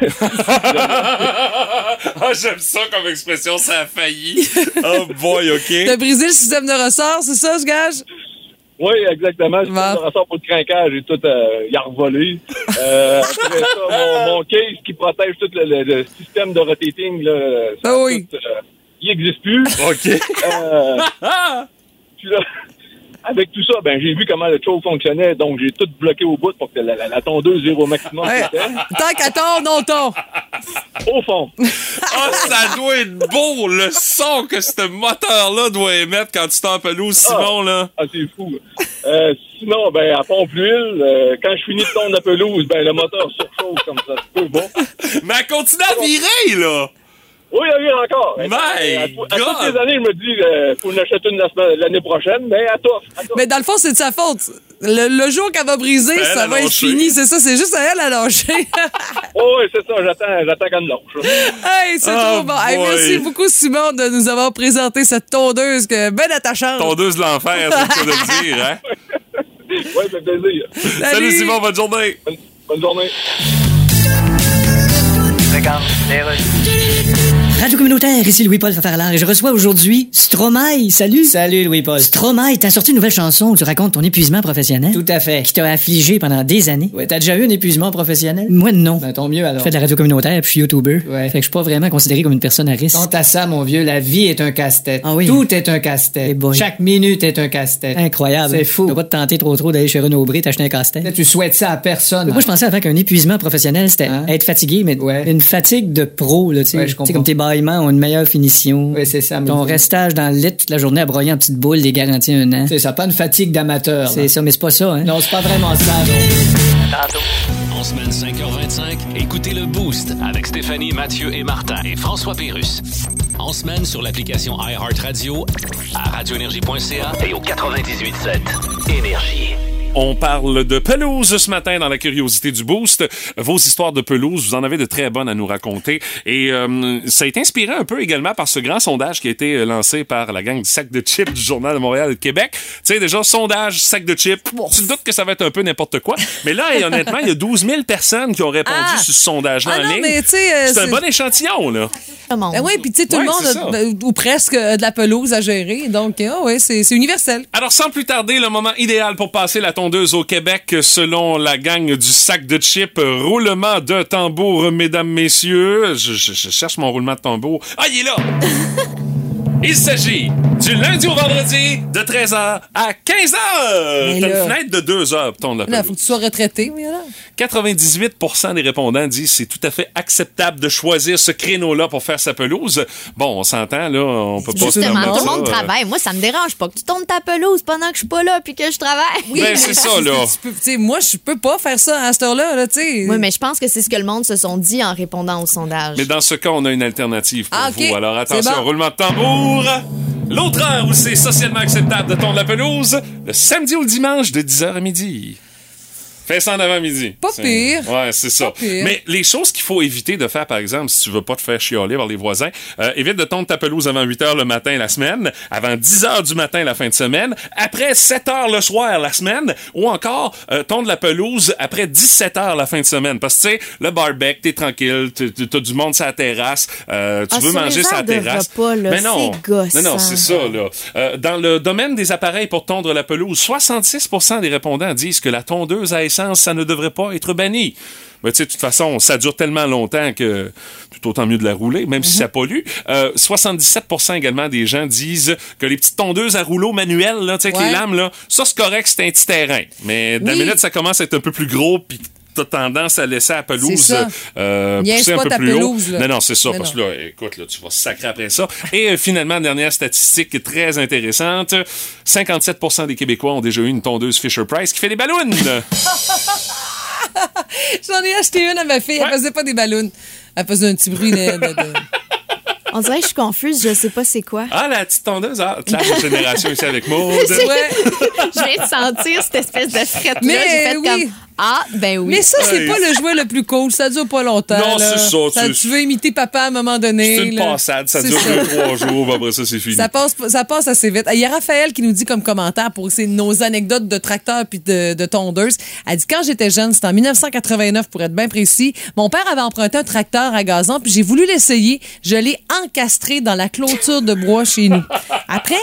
ah, j'aime ça comme expression, ça a failli. Oh boy, OK. T'as brisé le système de ressort, c'est ça, je gage? Oui, exactement. Je Bon. ressort pour le craquage et tout, euh, il a revolé. Euh, après ça, mon, mon case qui protège tout le, le- le système de rotating, là, ça, Ah oui. tout, il n'existe plus. OK. Euh, puis là, avec tout ça, ben j'ai vu comment le show fonctionnait, donc j'ai tout bloqué au bout pour que la, la- la tondeuse gère au maximum. C'était. Tant qu'à tort, non tort. Au fond. Ah, ça doit être beau, le son que ce moteur-là doit émettre quand tu t'en pelouse, Simon, là. Ah, c'est fou. Euh, sinon, ben, à pompe l'huile, euh, quand je finis de tondre la pelouse, ben, le moteur surchauffe comme ça. C'est peu bon. Mais elle continue à virer, là. Oui, il y a encore. My à, à toutes les années, je me dis, euh, faut en acheter une l'année prochaine, mais à toi. À toi. Mais dans le fond, c'est de sa faute. Le, le jour qu'elle va briser, Elle ça a va être fini. C'est ça, c'est juste à elle à lâcher. Oh, oui, c'est ça, j'attends, j'attends qu'elle me lâche. hey, c'est Oh trop bon. Hey, merci beaucoup, Simon, de nous avoir présenté cette tondeuse que ben attachante. Tondeuse de l'enfer, c'est le cas de le dire, hein? Oui, fait plaisir. Salut, Simon, bonne journée. Bonne, bonne journée. Radio communautaire, ici Louis-Paul Fafarlard et je reçois aujourd'hui Stromae. Salut. Salut, Louis-Paul. Stromae, t'as sorti une nouvelle chanson où tu racontes ton épuisement professionnel? Tout à fait. Qui t'a affligé pendant des années? Ouais, t'as déjà eu un épuisement professionnel? Moi, non. Ben, tant mieux Je alors. fais de la radio communautaire puis je suis YouTuber. Ouais. Fait que je suis pas vraiment considéré comme une personne à risque. Quant à ça, mon vieux, la vie est un casse-tête. Ah oui? Tout est un Eh casse-tête. boy. Chaque minute est un casse-tête. Incroyable. C'est fou. Tu vas pas te tenter trop trop d'aller chez Renaud Bré t'acheter un casse-tête. Tu souhaites ça à personne. Moi, je pensais avant qu'un épuisement professionnel, c'était Hein? être fatigué, mais Ouais. une fatigue de pro, là, tu sais. Ouais, je Tu sais, comprends. comme tes ont une meilleure finition. Ouais, c'est ça. mais- Ton restage dans le lit toute la journée à broyer en petites boules, les garanties un an. C'est ça, pas une fatigue d'amateur. C'est ça, mais c'est pas ça, hein. Non, c'est pas vraiment ça. En semaine 5h25, écoutez le Boost Avec Stéphanie, Mathieu et Martin. et François Pérus. En semaine sur l'application iHeartRadio À radioénergie.ca et au 98.7 Énergie. On parle de pelouse ce matin dans la curiosité du boost. Vos histoires de pelouse, vous en avez de très bonnes à nous raconter. Et euh, ça a été inspiré un peu également par ce grand sondage qui a été lancé par la gang du sac de chips du Journal de Montréal et Québec. Tu sais, déjà, sondage, sac de chips. Tu te doutes que ça va être un peu n'importe quoi. Mais là, et honnêtement, il y a 12 000 personnes qui ont répondu Ah! sur ce sondage-là Ah en non, ligne. euh, c'est un bon échantillon, là. Le monde. Ben oui, puis tu sais, tout Ouais, le monde, a, ben, ou presque, a de la pelouse à gérer. Donc, ah ouais, c'est universel. Alors, sans plus tarder, le moment idéal pour passer la au Québec, selon la gang du sac de chips. Roulement de tambour, mesdames, messieurs. Je, je- je cherche mon roulement de tambour. Ah, il est là! Il s'agit du lundi au vendredi de 13h à 15h. Mais T'as là- une fenêtre de 2 heures pour Là, pelouse. faut que tu sois retraité, oui, là. 98% des répondants disent c'est tout à fait acceptable de choisir ce créneau-là pour faire sa pelouse. Bon, on s'entend, là, on peut pas se Justement, tout le monde travaille. Moi, ça me dérange pas que tu tournes ta pelouse pendant que je suis pas là puis que je travaille. Oui, Ben, mais c'est ça, là. tu peux- moi, je peux pas faire ça à cette heure-là, là, tu sais. Oui, mais je pense que c'est ce que le monde se sont dit en répondant au sondage. Mais dans ce cas, on a une alternative pour Ah, vous. Alors attention, bon. roulement de tambour. L'autre heure où c'est socialement acceptable de tondre la pelouse, le samedi ou le dimanche de 10h à midi. Fais ça en avant-midi. Pas pire. Ouais, c'est ça. Pas pire. Mais les choses qu'il faut éviter de faire, par exemple, si tu veux pas te faire chialer par les voisins, euh, évite de tondre ta pelouse avant 8 heures le matin la semaine, avant 10 heures du matin la fin de semaine, après 7 heures le soir la semaine, ou encore euh, tondre la pelouse après 17 heures la fin de semaine. Parce que, tu sais, le barbecue, t'es tranquille, t'as- du monde sur la terrasse, euh, tu Ah, veux manger sur la terrasse. repas, là, Mais non, gossant. non, non, c'est ça, là. Euh, dans le domaine des appareils pour tondre la pelouse, 66% des répondants disent que la tondeuse à ça ne devrait pas être banni. Mais tu sais, de toute façon, ça dure tellement longtemps que tout autant mieux de la rouler, même Mhm. si ça pollue. Euh, 77% également des gens disent que les petites tondeuses à rouleau manuel, là, tu sais, avec les lames, là, ça, c'est correct, c'est un petit terrain. Mais de la minute, ça commence à être un peu plus gros, puis t'as tendance à laisser la pelouse euh, pousser un pas peu ta plus pelouse, haut. là. Non, non, c'est ça, Mais parce non. que là, écoute, là, tu vas sacrer après ça. Et euh, finalement, dernière statistique très intéressante, 57% des Québécois ont déjà eu une tondeuse Fisher-Price qui fait des ballons. J'en ai acheté une à ma fille. Ouais. Elle faisait pas des ballons. Elle faisait un petit bruit de... de- de- On dirait que je suis confuse, je sais pas c'est quoi. ah, la petite tondeuse, ah, classe de génération ici avec Maud. Ouais. je viens de sentir cette espèce de frette-là. Mais J'ai fait oui. comme Ah, ben oui. Mais ça, c'est pas le jouet le plus cool. Ça dure pas longtemps. Non, là. c'est ça, tu- Tu veux imiter papa à un moment donné. C'est une là. passade, ça dure ça. deux, trois jours, après ça, c'est fini. Ça passe, ça passe assez vite. Il y a Raphaël qui nous dit comme commentaire pour nos anecdotes de tracteur puis de, de tondeuse. Elle dit quand j'étais jeune, c'était en 1989 pour être bien précis. Mon père avait emprunté un tracteur à gazon puis j'ai voulu l'essayer. Je l'ai encastré dans la clôture de bois chez nous. Après,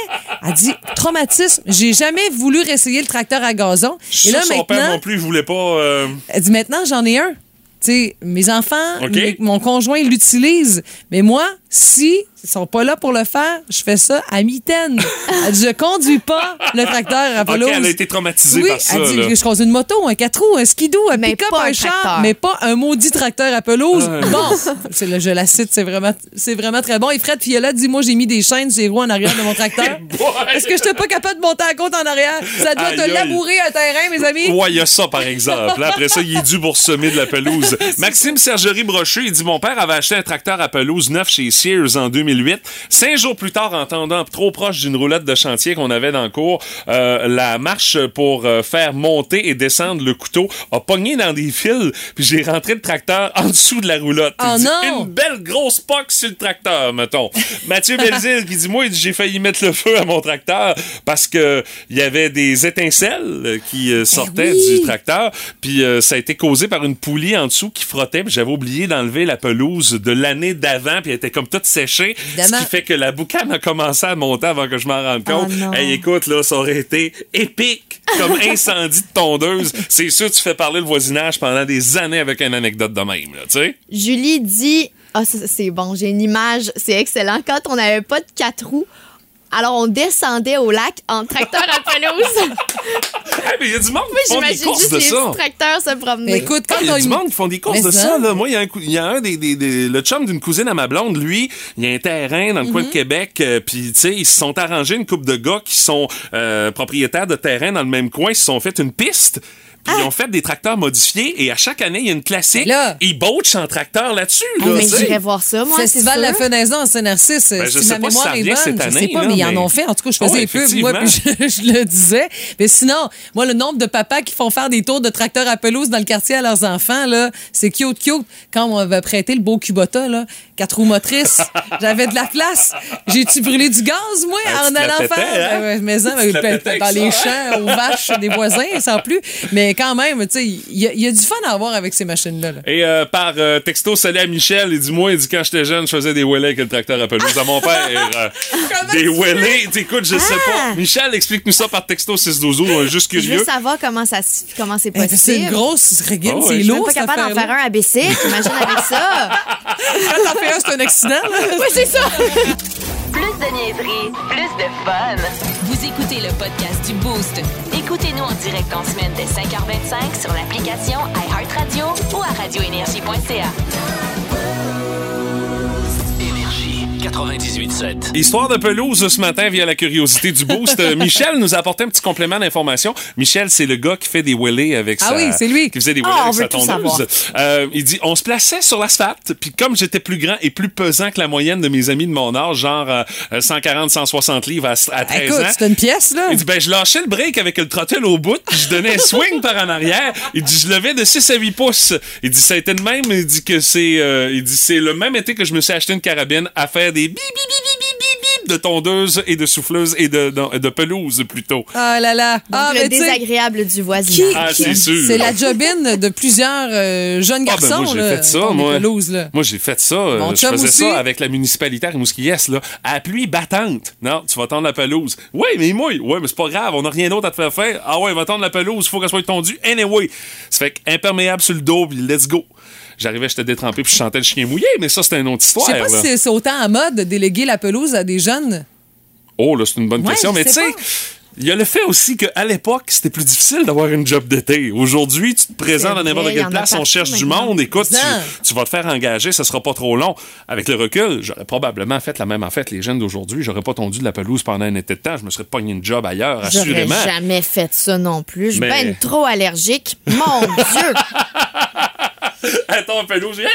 elle dit traumatisme. J'ai jamais voulu réessayer le tracteur à gazon. Que son père non plus, il voulait pas... euh, elle dit maintenant, j'en ai un. Sais, mes enfants, mes- mon conjoint l'utilise. Mais moi, si ils sont pas là pour le faire, je fais ça à mitaine. Elle dit, je conduis pas le tracteur à pelouse. elle a été traumatisée oui, par ça. elle dit là. je conduis une moto, un 4 roues, un skidoo, un Mais pick-up, pas un, un char, mais pas un maudit tracteur à pelouse. Ouais. Bon, c'est le- je la cite, c'est vraiment, c'est vraiment très bon. Et Fred Fiola dit, moi, j'ai mis des chaînes les roues en arrière de mon tracteur. Est-ce que je n'étais pas capable de monter à côte en arrière? Ça doit Aïe, te labourer un terrain, mes amis. Ouais, il y a ça, par exemple. Après ça, il est dû pour semer de la pelouse. Maxime Sergerie Brochu, il dit Mon père avait acheté un tracteur à pelouse neuf chez Sears en 2000 2008. Cinq jours plus tard, en tendant trop proche d'une roulette de chantier qu'on avait dans le cours, euh, la marche pour euh, faire monter et descendre le couteau a pogné dans des fils, puis j'ai rentré le tracteur en dessous de la roulotte. Oh dit, non! Une belle grosse poque sur le tracteur, mettons. Mathieu Belzile qui dit, moi, j'ai failli mettre le feu à mon tracteur parce que il y avait des étincelles qui euh, sortaient Eh oui! du tracteur, puis euh, ça a été causé par une poulie en dessous qui frottait, puis j'avais oublié d'enlever la pelouse de l'année d'avant, puis elle était comme toute séchée, Évidemment. ce qui fait que la boucane a commencé à monter avant que je m'en rende compte. Oh non. Hey, écoute, là, ça aurait été épique comme incendie de tondeuse. C'est sûr, tu fais parler le voisinage pendant des années avec une anecdote de même, là, tu sais. Julie dit Ah, c'est bon, j'ai une image, c'est excellent. Quand on n'avait pas de quatre roues, alors on descendait au lac en tracteur à pelouse. Hey, mais il y a du monde Moi, qui font des j'imagine courses juste de les ça. petits tracteurs se promener. Écoute, quand Il y a du monde qui font des courses de ça, là. Moi, il y a un, y a un des, des- des- le chum d'une cousine à ma blonde, lui, il y a un terrain dans le coin de Québec, euh, puis tu sais, ils se sont arrangés une couple de gars qui sont euh, propriétaires de terrain dans le même coin, ils se sont fait une piste. Puis ils ont fait des tracteurs modifiés et à chaque année, il y a une classique. Là- ils botchent en tracteur là-dessus. Ah, là, mais j'irais voir ça, moi. Festival c'est La. Fenaison en Saint-Narcisse, Ben, je si sais ma pas si mémoire ça est bonne, cette je année, sais pas, là, mais ils en ont fait. En tout cas, je Ah faisais les pubs, moi, puis je, je le disais. Mais sinon, moi, le nombre de papas qui font faire des tours de tracteur à pelouse dans le quartier à leurs enfants, là, c'est cute, cute. Quand on m'avait prêté le beau Kubota, là, quatre roues motrices, j'avais de la place. J'ai-tu brûlé du gaz, moi, Ah, en allant faire? hein? Mais ça, ben, dans les ça, champs, aux vaches des voisins, sans plus. Mais quand même, tu sais, il y, a- il y a du fun à avoir avec ces machines-là. là. Et euh, par euh, texto, salut à Michel. Il dit Moi, il dit quand j'étais jeune, je faisais des wheelés avec le tracteur à pelouse à mon père. euh, des wheelés. Écoute, je sais Ah! pas. Michel, explique-nous ça par texto 612 on est juste Je veux curieux. savoir comment ça se- comment c'est possible. C'est une grosse régime, Oh, ouais. c'est Je Je suis lourd. pas capable d'en faire un à. Imagine avec ça. Quand c'est un accident. là. Oui, c'est ça. Plus de niaiserie, plus de fun. Vous écoutez le podcast du Boost. Écoutez-nous en direct en semaine dès 5h25 sur l'application iHeartRadio ou à radioénergie.ca. Énergie 98.7. Histoire de pelouse ce matin via la curiosité du boost. Euh, Michel nous a apporté un petit complément d'information. Michel, c'est le gars qui fait des wheelés avec Ah sa... oui, c'est lui. Qui faisait des Ah, on avec sa tondeuse. Euh, il dit, on se plaçait sur l'asphalte, puis comme j'étais plus grand et plus pesant que la moyenne de mes amis de mon âge, genre euh, 140, 140 livres à, à 13 Écoute, ans. c'est une pièce, là. Il dit, ben, je lâchais le break avec le trottel au bout, puis je donnais un swing par en arrière. Il dit, je levais de 6 à 8 pouces. Il dit, ça a été de même. Il dit que c'est, euh, il dit, c'est le même été que je me suis acheté une carabine à faire des bip, bip, bip, bip, bip, bip, de tondeuse et de souffleuse et de, de, de pelouse plutôt. Ah là là. Donc, ah, le désagréable du voisinage. Ah, c'est sûr. C'est la jobine de plusieurs euh, jeunes Ah, ben, garçons. moi, j'ai là, fait ça, moi. pelouses, là. Moi, j'ai fait ça. euh, Mon je chum faisais aussi. ça avec la municipalité à Rimouski-Est, là. À pluie battante. Non, tu vas tendre la pelouse. Oui, mais il mouille. Oui, mais c'est pas grave. On n'a rien d'autre à te faire faire. Ah ouais, va tendre la pelouse. Faut qu'elle soit tondue. Anyway. Ça fait imperméable sur le dos, puis let's go. J'arrivais, j'étais détrempé, puis je chantais le chien mouillé, mais ça, c'était une autre Je histoire. sais pas là. si c'est- autant à mode de déléguer la pelouse à des jeunes. Oh, là, c'est une bonne Ouais, question. je Mais tu sais il y a le fait aussi qu'à l'époque, c'était plus difficile d'avoir une job d'été. Aujourd'hui, tu te présentes à n'importe quelle en place, on cherche du monde. Écoute, tu, vas te faire engager, ça sera pas trop long. Avec le recul, j'aurais probablement fait la même affaire que les jeunes d'aujourd'hui. J'aurais pas tondu de la pelouse pendant un été de temps. Je me serais pogné une job ailleurs, J'aurais assurément. jamais fait ça non plus. Je suis ben trop allergique. Mon Dieu! Attends, pelouse, j'ai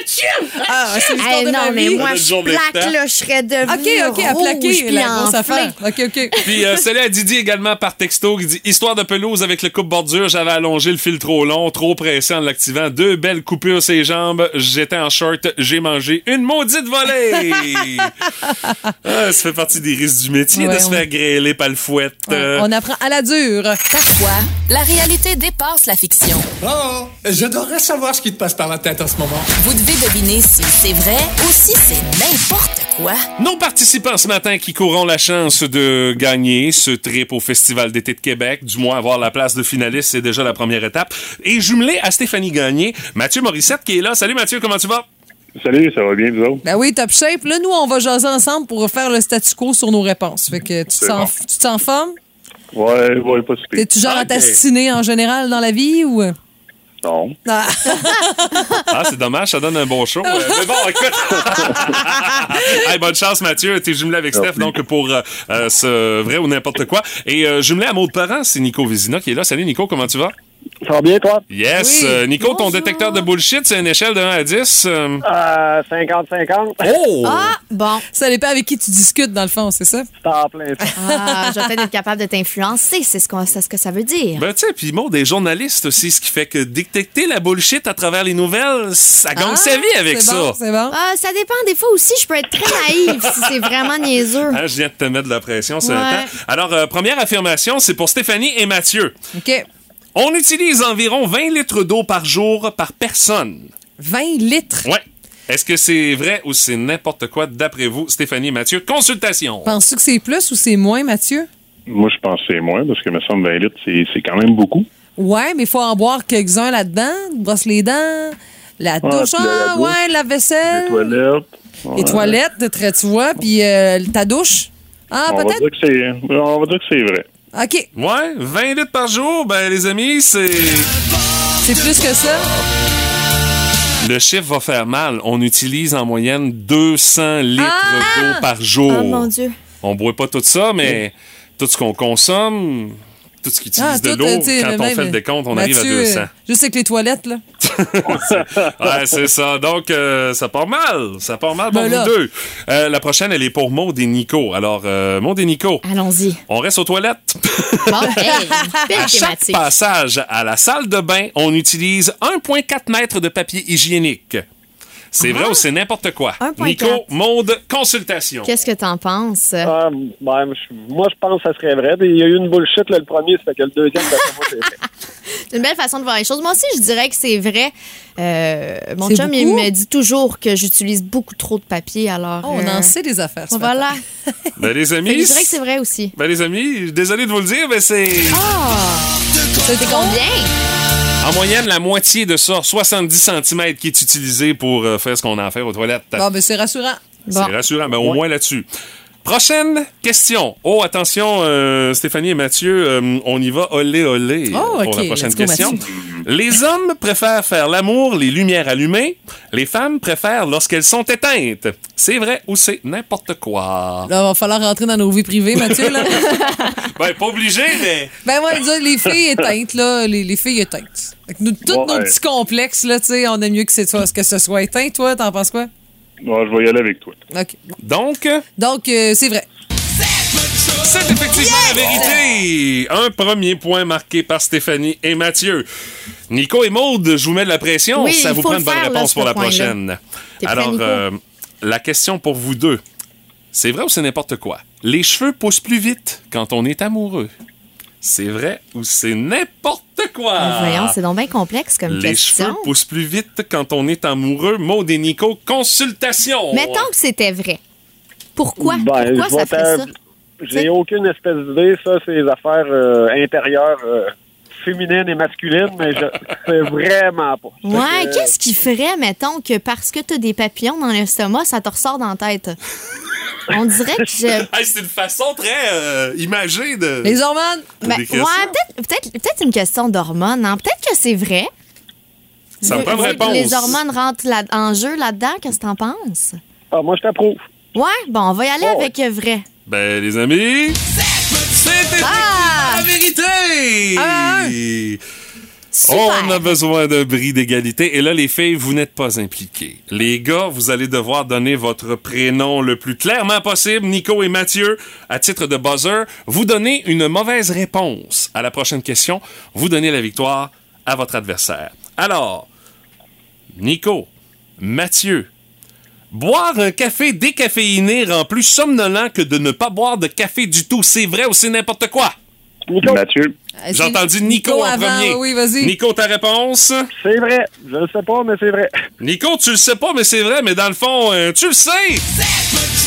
Ah, c'est l'histoire Hey, de non, ma mais vie. moi, Une je plaque, là, je serais devenue OK, OK, à plaquer puis la grosse enflée. affaire. OK, OK. Puis euh, salut à Didi également par texto qui dit Histoire de pelouse avec le coupe bordure, j'avais allongé le fil trop long, trop pressé en l'activant. Deux belles coupures ses jambes, j'étais en short, j'ai mangé une maudite volée. Ah, ça fait partie des risques du métier Ouais, de se on- faire grêler par le fouette. Euh, On apprend à la dure. Parfois, la réalité dépasse la fiction. Oh, je devrais savoir ce qui te passe par la tête en ce moment. Vous devez deviner si c'est vrai ou si c'est n'importe quoi. Nos participants ce matin qui courront la chance de gagner ce trip au Festival d'été de Québec, du moins avoir la place de finaliste, c'est déjà la première étape. Et jumelé à Stéphanie Gagné, Mathieu Morissette qui est là. Salut Mathieu, comment tu vas? Salut, ça va bien, vous autres? Ben oui, top shape. Là, nous, on va jaser ensemble pour faire le statu quo sur nos réponses. Fait que tu te C'est sens, bon. tu te sens en forme? Ouais, ouais, pas super. T'es-tu genre à Ok. t'astiner en général dans la vie ou? Non. Ah. Ah, c'est dommage, ça donne un bon show. Euh, mais bon, écoute. hey, bonne chance, Mathieu. T'es jumelé avec Steph, donc pour euh, euh, ce vrai ou n'importe quoi. Et euh, jumelé à Maud Parent, c'est Nico Vézina qui est là. Salut, Nico, comment tu vas? Ça va bien, toi? Yes. Oui. Euh, Nico, ton détecteur de bullshit, c'est une échelle de 1 à 10. euh, Euh, 50-50. Oh! Ah, bon. Ça dépend avec qui tu discutes, dans le fond, c'est ça? C'est en plein ça. Ah, je vais peut-être être capable de t'influencer, c'est ce, que ça veut dire. Ben, tu sais, puis Maud est journaliste aussi, ce qui fait que détecter la bullshit à travers les nouvelles, ça gagne Ah, sa vie avec ça. bon, c'est bon. Ah, ça dépend. Des fois aussi, je peux être très naïve si c'est vraiment niaiseux. Hein, je viens de te mettre de la pression ce Ouais. matin. Alors, euh, première affirmation, c'est pour Stéphanie et Mathieu. OK. On utilise environ 20 litres d'eau par jour par personne. 20 litres? Ouais. Est-ce que c'est vrai ou c'est n'importe quoi d'après vous, Stéphanie et Mathieu? Consultation. Penses-tu que c'est plus ou c'est moins, Mathieu? Moi, je pense que c'est moins, parce que me semble 20 litres, c'est c'est quand même beaucoup. Ouais, mais il faut en boire quelques-uns là-dedans. Brosse les dents, la douche, la- la ah, douche, ouais, la vaisselle. Les toilettes. Les toilettes, tu vois, puis euh, ta douche. Ah, peut-être. on va dire que c'est vrai. OK, Ouais, 20 litres par jour, ben les amis, c'est... c'est plus que ça? Le chiffre va faire mal. On utilise en moyenne 200 litres Ah! d'eau par jour. Oh mon Dieu. On boit pas tout ça, mais tout ce qu'on consomme, tout ce qui utilise Ah, de tout, l'eau, quand on fait le décompte, on arrive à Mathieu, 200. euh, Juste avec les toilettes, là. Ouais, c'est ça. Donc, euh, ça part mal. Ça part mal pour Ben vous là. deux. Euh, la prochaine, elle est pour Maud et Nico. Alors, euh, Maud et Nico, Allons-y. on reste aux toilettes. Bon, hey, belle À chaque thématique. passage à la salle de bain, on utilise 1,4 mètres de papier hygiénique. C'est vrai ou c'est n'importe quoi? 1,4. Nico, Maude, consultation. Qu'est-ce que t'en penses? Ah, ben, moi, je pense que ça serait vrai. Il y a eu une bullshit, là, le premier, ça fait que le deuxième, c'est vrai. C'est une belle façon de voir les choses. Moi aussi, je dirais que c'est vrai. Euh, mon chum, il me dit toujours que j'utilise beaucoup trop de papier. Alors, Oh, on euh, en sait des affaires. ce Voilà. Ben, les amis. je dirais que c'est vrai aussi. Ben, les amis, désolé de vous le dire, mais c'est. C'était combien? En moyenne, la moitié de ça, 70 cm, qui est utilisé pour euh, faire ce qu'on a à faire aux toilettes. Bon, ben c'est rassurant. C'est Bon. rassurant, mais au moins là-dessus. Prochaine question. Oh, attention, euh, Stéphanie et Mathieu, euh, on y va olé olé Oh, pour ok. la prochaine go, question. Mathieu. Les hommes préfèrent faire l'amour les lumières allumées. Les femmes préfèrent lorsqu'elles sont éteintes. C'est vrai ou c'est n'importe quoi? Là, va falloir rentrer dans nos vies privées, Mathieu, là. Ben, pas obligé, mais... ben, moi, dire les filles éteintes, là, les, les filles éteintes. Fait que nous, tous nos Ouais. petits complexes, là, tu sais, on aime mieux que, c'est ça- que ce soit éteint. Toi, t'en penses quoi? Bon, je vais y aller avec toi. OK. Donc, Donc, euh, c'est vrai. c'est effectivement la vérité. Un premier point marqué par Stéphanie et Mathieu. Nico et Maude, je vous mets de la pression. Oui, Ça il vous faut prend le une bonne faire, réponse pour la prochaine. Prêt, Alors, euh, la question pour vous deux. C'est vrai ou c'est n'importe quoi? Les cheveux poussent plus vite quand on est amoureux. C'est vrai ou c'est n'importe quoi? Voyons, c'est donc bien complexe comme Les question. cheveux poussent plus vite quand on est amoureux. Maud et Nico, consultation. Mettons que c'était vrai. Pourquoi? Ben, Pourquoi ça t'a- ça? J'ai aucune espèce d'idée. Ça, c'est les affaires euh, intérieures euh, féminines et masculines, mais je sais vraiment pas. Ouais, qu'est-ce qui ferait, mettons, que parce que t'as des papillons dans l'estomac, ça te ressort dans la tête? On dirait que je. Hey, c'est une façon très euh, imagée de. Les hormones. de Ben, ouais, peut-être peut-être peut-être une question d'hormones. hein. Peut-être que c'est vrai. Ça me prend réponse. Les hormones rentrent là- en jeu là-dedans. Qu'est-ce que t'en penses? Ah, moi, je t'approuve. Ouais, bon, on va y aller Oh. avec vrai. Ben, les amis. C'était Ah! la vérité! Un, Super. On a besoin d'un bris d'égalité. Et là, les filles, vous n'êtes pas impliquées. Les gars, vous allez devoir donner votre prénom le plus clairement possible. Nico et Mathieu, à titre de buzzer, vous donnez une mauvaise réponse à la prochaine question. Vous donnez la victoire à votre adversaire. Alors, Nico, Mathieu, boire un café décaféiné rend plus somnolent que de ne pas boire de café du tout. C'est vrai ou c'est n'importe quoi? Nico, Mathieu, Euh, J'ai entendu Nico, en avant. premier. Oui, vas-y. Nico, ta réponse? c'est vrai. Je le sais pas, mais c'est vrai. Nico, tu le sais pas, mais c'est vrai, mais dans le fond, euh, tu le sais!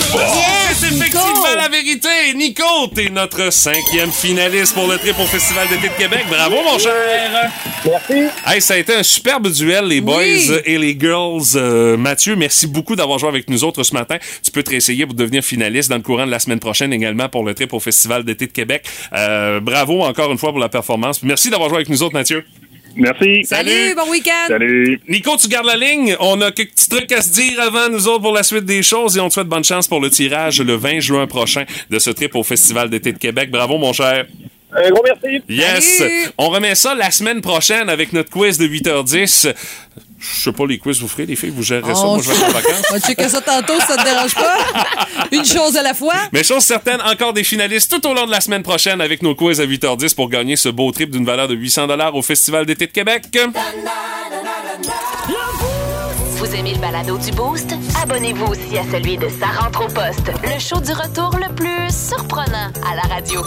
C'est effectivement Nico! la vérité! Nico, t'es notre cinquième finaliste pour le trip au Festival d'été de Québec. Bravo, mon cher! Merci. Hey, ça a été un superbe duel, les boys Oui. et les girls. Euh, Mathieu, merci beaucoup d'avoir joué avec nous autres ce matin. Tu peux te réessayer pour devenir finaliste dans le courant de la semaine prochaine également pour le trip au Festival d'été de Québec. Euh, bravo encore une fois pour la performance. Merci d'avoir joué avec nous autres, Mathieu. Merci. Salut, bon week-end. Salut. Nico, tu gardes la ligne. On a quelques petits trucs à se dire avant nous autres pour la suite des choses et on te souhaite bonne chance pour le tirage le 20 juin prochain de ce trip au Festival d'été de Québec. Bravo, mon cher. Un gros merci. Yes! Salut! On remet ça la semaine prochaine avec notre quiz de 8h10. Je sais pas les quiz vous ferez, les filles, vous gérerez ça. Moi, je vais en vacances. On va checker ça tantôt, si ça te dérange pas. Une chose à la fois. Mais chose certaine, encore des finalistes tout au long de la semaine prochaine avec nos quiz à 8h10 pour gagner ce beau trip d'une valeur de 800 au Festival d'été de Québec. Vous aimez le balado du Boost? Abonnez-vous aussi à celui de Sa rentre au poste, le show du retour le plus surprenant à la radio.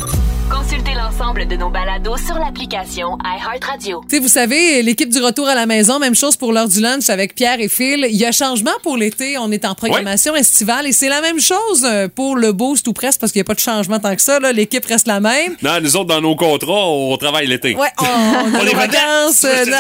Consultez l'ensemble de nos balados sur l'application iHeartRadio. Tu sais, vous savez, l'équipe du retour à la maison, même chose pour l'heure du lunch avec Pierre et Phil. Il y a changement pour l'été. On est en programmation estivale et c'est la même chose euh, pour le boost ou presque parce qu'il n'y a pas de changement tant que ça. L'équipe reste la même. Non, nous autres, dans nos contrats, on travaille l'été. Ouais, on, on a On des vacances. euh, non,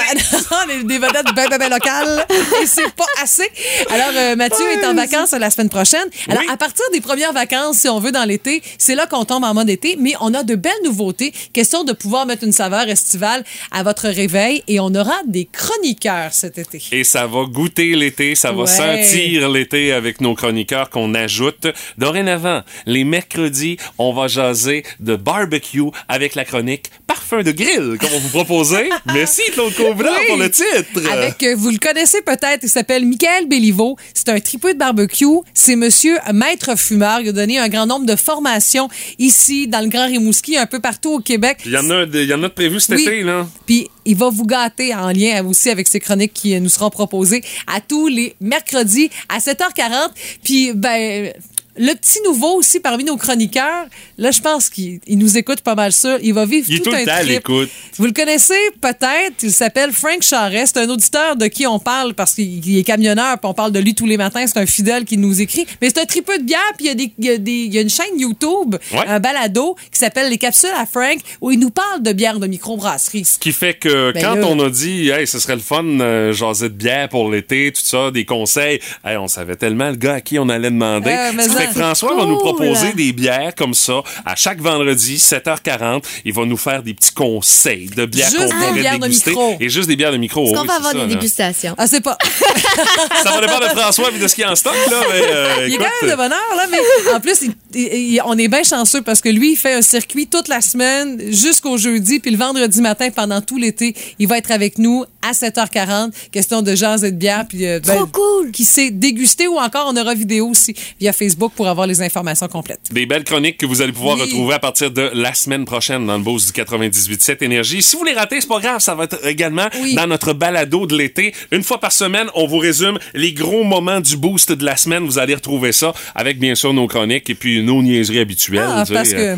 on est des vedettes ben, ben, ben locales. Et c'est pas assez. Alors, euh, Mathieu est en vacances la semaine prochaine. Alors, à partir des premières vacances, si on veut, dans l'été, c'est là qu'on tombe en mode été. Mais on a de belles nouveautés. Question de pouvoir mettre une saveur estivale à votre réveil. Et on aura des chroniqueurs cet été. Et ça va goûter l'été, ça va Ouais. sentir l'été avec nos chroniqueurs qu'on ajoute. Dorénavant, les mercredis, on va jaser de barbecue avec la chronique Parfum de grill qu'on va vous proposer. Merci Claude Oui. pour le titre. Avec, euh, vous le connaissez peut-être, il s'appelle Michael Béliveau. C'est un tripeux de barbecue. C'est monsieur maître fumeur. Il a donné un grand nombre de formations ici, dans le Grand Rimouski, un peu partout au Québec. Il y en a, de- il y en a de prévu cet Oui. été, là. Puis il va vous gâter en lien aussi avec ces chroniques qui nous seront proposées à tous les mercredis à 7h40. Puis ben le petit nouveau aussi parmi nos chroniqueurs, là je pense qu'il il nous écoute pas mal sûr. Il va vivre Il tout, tout un trip. l'écoute. Vous le connaissez peut-être, il s'appelle Frank Charest, c'est un auditeur de qui on parle parce qu'il il est camionneur, puis on parle de lui tous les matins, c'est un fidèle qui nous écrit. Mais c'est un tripeux de bière, puis il y a, des, il y a, des- il y a une chaîne YouTube, Ouais. un balado qui s'appelle Les Capsules à Frank, où il nous parle de bière de microbrasserie. Ce qui fait que Ben quand là- on a dit, hey, ce serait le fun, euh, jaser de bière pour l'été, tout ça, des conseils, hey, on savait tellement le gars à qui on allait demander. Euh, fait que c'est François va nous proposer des bières comme ça à chaque vendredi, 7h40. Il va nous faire des petits conseils de bières Juste qu'on des pourrait bières de déguster. micro. Et juste des bières de micro. Est-ce qu'on oui, va avoir ça, des là. dégustations? Ah, c'est pas. Ça va dépendre de François et de ce qu'il y a en stock, là. Mais, euh, il est écoute, quand même de bonheur, là, mais en plus, il- il- il- on est bien chanceux parce que lui, il fait un circuit toute la semaine jusqu'au jeudi, puis le vendredi matin, pendant tout l'été, il va être avec nous à 7h40. Question de jazz et de bière, puis euh, ben, Trop cool! qui sait déguster ou encore on aura vidéo aussi via Facebook pour avoir les informations complètes. Des belles chroniques que vous allez pouvoir Oui. retrouver à partir de la semaine prochaine dans le Boost du 98.7 Énergie. Si vous les ratez, c'est pas grave, ça va être également Oui. dans notre balado de l'été. Une fois par semaine, on vous résume les gros moments du Boost de la semaine. Vous allez retrouver ça avec bien sûr nos chroniques et puis nos niaiseries habituelles. Ah, sais, parce que,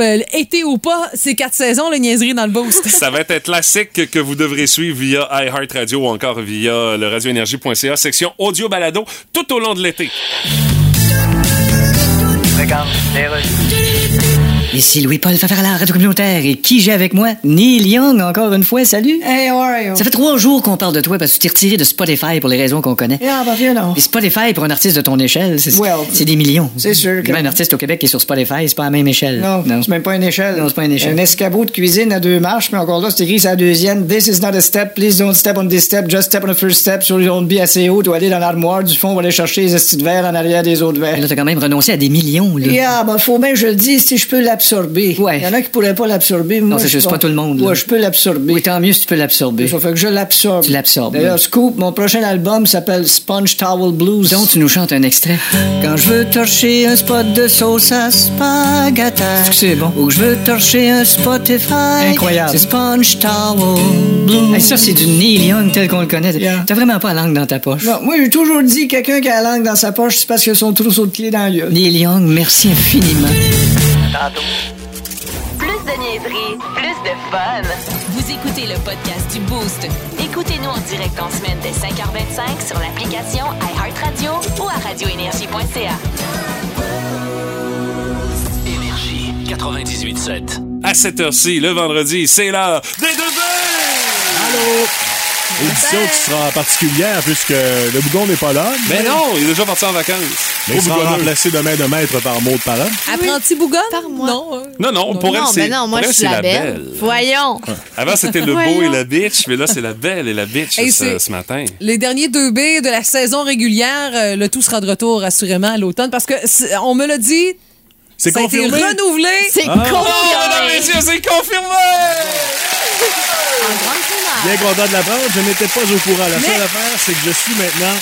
euh, été ou pas, c'est quatre saisons, le niaiserie dans le boost. Ça va être un classique que vous devrez suivre via iHeartRadio ou encore via le radioénergie.ca, section audio balado, tout au long de l'été. legal, Taylor. Ici Louis-Paul Fafarala, Radio Communautaire. Et qui j'ai avec moi? Neil Young, encore une fois. Salut. Hey, how are you? Ça fait trois jours qu'on parle de toi parce que tu t'es retiré de Spotify pour les raisons qu'on connaît. Yeah, you know. Puis Spotify, pour un artiste de ton échelle, c'est Well, c'est des millions. c'est sûr que- Même un artiste au Québec qui est sur Spotify, c'est pas la même échelle. Non, c'est même pas une échelle. Non, c'est pas une échelle. Un escabeau de cuisine à deux marches, mais encore là, c'est écrit sur la deuxième. This is not a step. Please don't step on this step. Just step on the first step. Sur don't be assez haut. Tu vas aller dans l'armoire du fond, on va aller chercher les estis de verre en arrière des autres verres. Là, t'as quand même renoncé à des millions, là. Yeah, ben, faut bien je le dise si je peux l'absorber. Ouais. Il y en a qui pourraient pas l'absorber. Non, Moi, c'est juste pas tout le monde, là. Ouais, je peux l'absorber. Oui, tant mieux si tu peux l'absorber. Ça fait que je l'absorbe. Tu l'absorbes, D'ailleurs. Scoop, mon prochain album s'appelle Sponge Towel Blues. Donc, tu nous chantes un extrait. Quand je veux torcher un spot de sauce à spaghetti. Que c'est bon? Ou que je veux torcher un Spotify. Incroyable. C'est Sponge Towel Blues. Hey, ça, c'est du Neil Young tel qu'on le connaît. Yeah. T'as vraiment pas la langue dans ta poche. Non, moi, j'ai toujours dit quelqu'un qui a la langue dans sa poche, c'est parce a son trousseau de clés dans la gueule. Neil Young, merci infiniment. Plus de niaiserie, plus de fun. Vous écoutez le podcast du Boost. Écoutez-nous en direct en semaine dès 5h25 sur l'application iHeartRadio ou à radioénergie.ca. Énergie 98.7. À cette heure-ci, le vendredi, c'est l'heure des deux Allô? Édition qui sera particulière puisque le bougon n'est pas là. Ben non, il est déjà parti en vacances. Mais il sera bougonneux. remplacé demain de maître par mot de parole. Apprenti Bougonne? Par moi. Non. euh, Non, non, pour elle, non, c'est mais non, moi, pour je elle, suis c'est la belle. Voyons. Avant, c'était le beau et la bitch, mais là, c'est la belle et la bitch ce, matin. Les derniers 2B de la saison régulière, euh, le tout sera de retour assurément à l'automne parce que on me l'a dit, C'est confirmé? renouvelé. C'est Ah. Oh, confirmé. messieurs, c'est confirmé! Bien content de l'apprendre. Je n'étais pas au courant. La Mais- seule affaire, c'est que je suis maintenant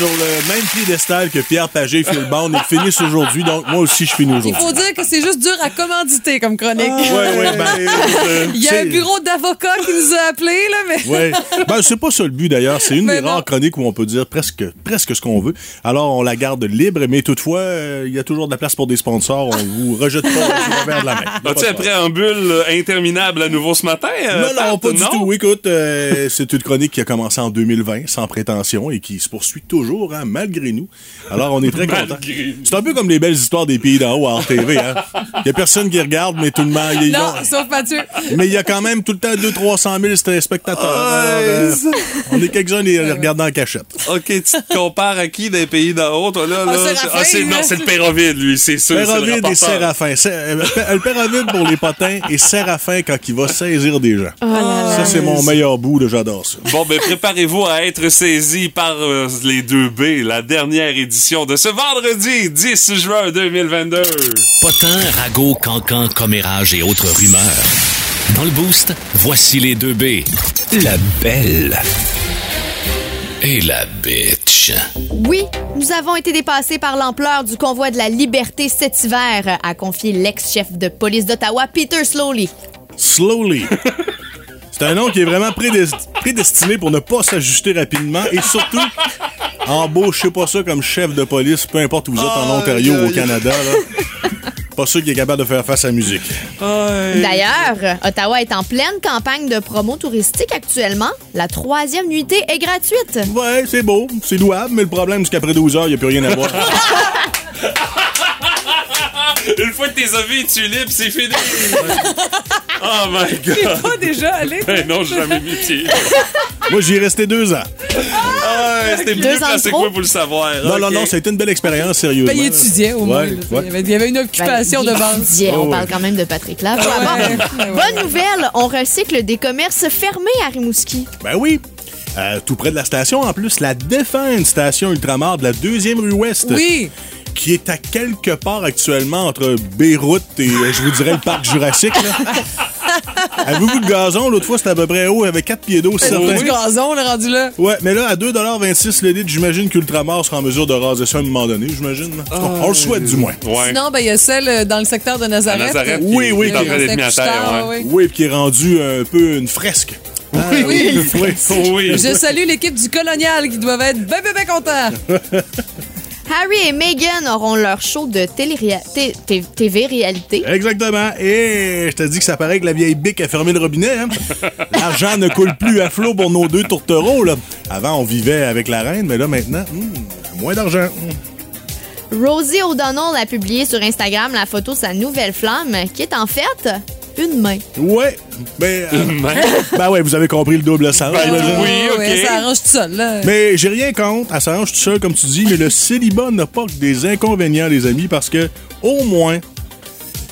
sur le même piédestal que Pierre Pagé et Phil Bond. Ils finissent aujourd'hui, donc moi aussi, je finis Il aujourd'hui. faut dire que c'est juste dur à commanditer comme chronique. Ouais, ouais, ben, euh, Il y a un bureau d'avocats qui nous a appelés, là, mais. Ouais. Ben, c'est pas ça le but d'ailleurs. C'est une Mais des non. rares chroniques où on peut dire presque, presque ce qu'on veut. Alors, on la garde libre, mais toutefois, euh, il y a toujours de la place pour des sponsors. On vous rejette pas du revers de la main. As-tu un préambule euh, interminable à nouveau ce matin? euh, Non, non, pas du tout. Écoute, euh, c'est une chronique qui a commencé en 2020, sans prétention, et qui se poursuit toujours, hein, malgré nous. Alors, on est très contents. C'est un peu comme les belles histoires des pays d'en haut à RTV. Hein. Il y a personne qui regarde, mais tout le monde... il y a- Non, sauf Mathieu. Mais il y a quand même tout le temps 200-300 000 téléspectateurs. Alors, euh, on est quelques-uns les regardant en cachette. OK, tu te compares à qui des pays d'en haut, toi, là? Ah, là? Ah, c'est, non, hein. c'est le Pérovide, lui, c'est sûr. c'est le Pérovide et. Séraphin. C'est- euh, le Pérovide pour les potins et Séraphin quand il va saisir des gens. Oh. Ça, c'est mon meilleur bout, là, j'adore ça. Bon, ben, préparez-vous à être saisi par euh, les 2B, la dernière édition de ce vendredi 10 juin 2022. Potin, ragots, cancans, commérages et autres rumeurs. Dans le boost, voici les deux B. La belle et la bitch. Oui, nous avons été dépassés par l'ampleur du convoi de la liberté cet hiver, a confié l'ex-chef de police d'Ottawa, Peter Slowly. Slowly. C'est un nom qui est vraiment prédes- prédestiné pour ne pas s'ajuster rapidement et surtout embauchez pas ça comme chef de police, peu importe où vous êtes, en Ontario ou au Canada. Là. Pas sûr qu'il est capable de faire face à la musique. D'ailleurs, Ottawa est en pleine campagne de promo touristique actuellement. La troisième nuitée est gratuite. Ouais, c'est beau, c'est louable, mais le problème, c'est qu'après 12 heures, il n'y a plus rien à voir. Une fois que tes avis tu libres, c'est fini. oh my T'es God. pas déjà allé? Ben non, j'ai jamais mis pied. Moi, j'y ai resté deux ans. Ah, c'était Deux mieux placé que moi pour le savoir. Non, non, non, ça a été une belle expérience, sérieusement. Ben, il étudiait au moins. Ouais, là. ouais. Il, y avait, il y avait une occupation Ben, de base. Oh, on ouais. parle quand même de Patrick ouais, bonne nouvelle, on recycle des commerces fermés à Rimouski. Ben oui. Euh, tout près de la station, en plus, la Défense Station Ultramar de la deuxième rue Ouest. Oui. Qui est à quelque part actuellement entre Beyrouth et, euh, je vous dirais, le parc Jurassique. là. Avez-vous vu le gazon? L'autre fois, c'était à peu près haut, avec 4 pieds d'eau, C'est certain. du gazon, on est rendu là. Ouais, mais là, à 2,26 le litre, j'imagine qu'Ultramar sera en mesure de raser ça à un moment donné, j'imagine. On le souhaite, du moins. Ouais. Sinon, ben, il y a celle euh, dans le secteur de Nazareth. Oui, qui- oui, qui est en train d'être mis à terre. ouais. oui. Oui, puis qui est rendu un peu une fresque. Ah, Oui, oui. oui. Oui. Je salue l'équipe du Colonial qui doivent être bien, bien, bien contents. Harry et Meghan auront leur show de télé TV réalité. Exactement. Et je te dis que ça paraît que la vieille bique a fermé le robinet. Hein? L'argent ne coule plus à flot pour nos deux tourtereaux. Là. Avant, on vivait avec la reine, mais là, maintenant, hmm, moins d'argent. Hmm. Rosie O'Donnell a publié sur Instagram la photo de sa nouvelle flamme, qui est en fait une main. Ouais. Ben, euh, ben ouais, vous avez compris le double sens. j'imagine. oui, Ah, ok. ouais, ça arrange tout seul, là. Mais j'ai rien contre. Elle s'arrange tout seul, comme tu dis, mais le célibat n'a pas que des inconvénients, les amis, parce que, au moins,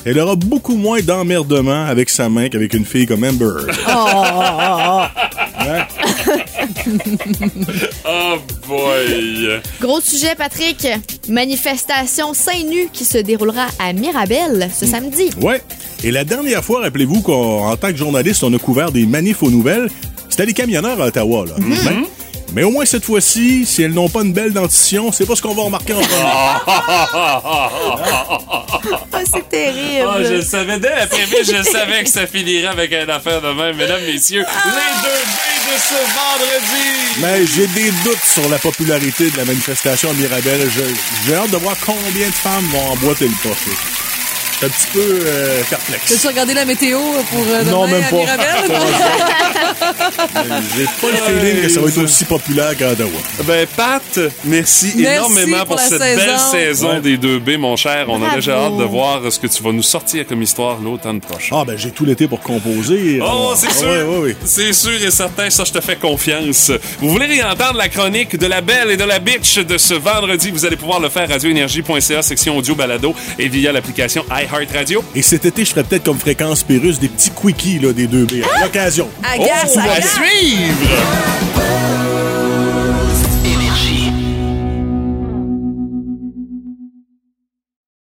elle aura beaucoup moins d'emmerdement avec sa main qu'avec une fille comme Amber. Hein? Oh boy. Gros sujet, Patrick. Manifestation seins nus qui se déroulera à Mirabel ce samedi. Ouais. Et la dernière fois, rappelez-vous qu'en tant que journaliste, on a couvert des manifs aux nouvelles. C'était les camionneurs à Ottawa, là. Ben, mais au moins cette fois-ci, si elles n'ont pas une belle dentition, c'est pas ce qu'on va remarquer en. Ah, c'est terrible. Ah, je le savais dès la prémisse, je savais que ça finirait avec une affaire de même. Mesdames, messieurs, les deux B de ce vendredi. Mais j'ai des doutes sur la popularité de la manifestation à Mirabel. J'ai hâte de voir combien de femmes vont emboîter le pas. Suis un petit peu euh, perplexe. As-tu regardé la météo pour euh, Non, même à pas. J'ai pas le feeling que ça va être aussi populaire qu'à Ottawa. Ben, Pat, merci, Merci énormément pour cette saison. belle saison Ouais. des 2B, mon cher. On a Bravo. déjà hâte de voir ce que tu vas nous sortir comme histoire l'automne prochain. Ah, ben j'ai tout l'été pour composer. Oh, c'est ah, sûr! ouais, ouais, ouais. C'est sûr et certain, ça, je te fais confiance. Vous voulez réentendre la chronique de la belle et de la bitch de ce vendredi? Vous allez pouvoir le faire à radioénergie.ca, section audio balado et via l'application iHeartRadio. Et cet été, je ferais peut-être comme fréquence Pérus des petits quickies là, des deux B. À l'occasion. Agace, Oh, à suivre!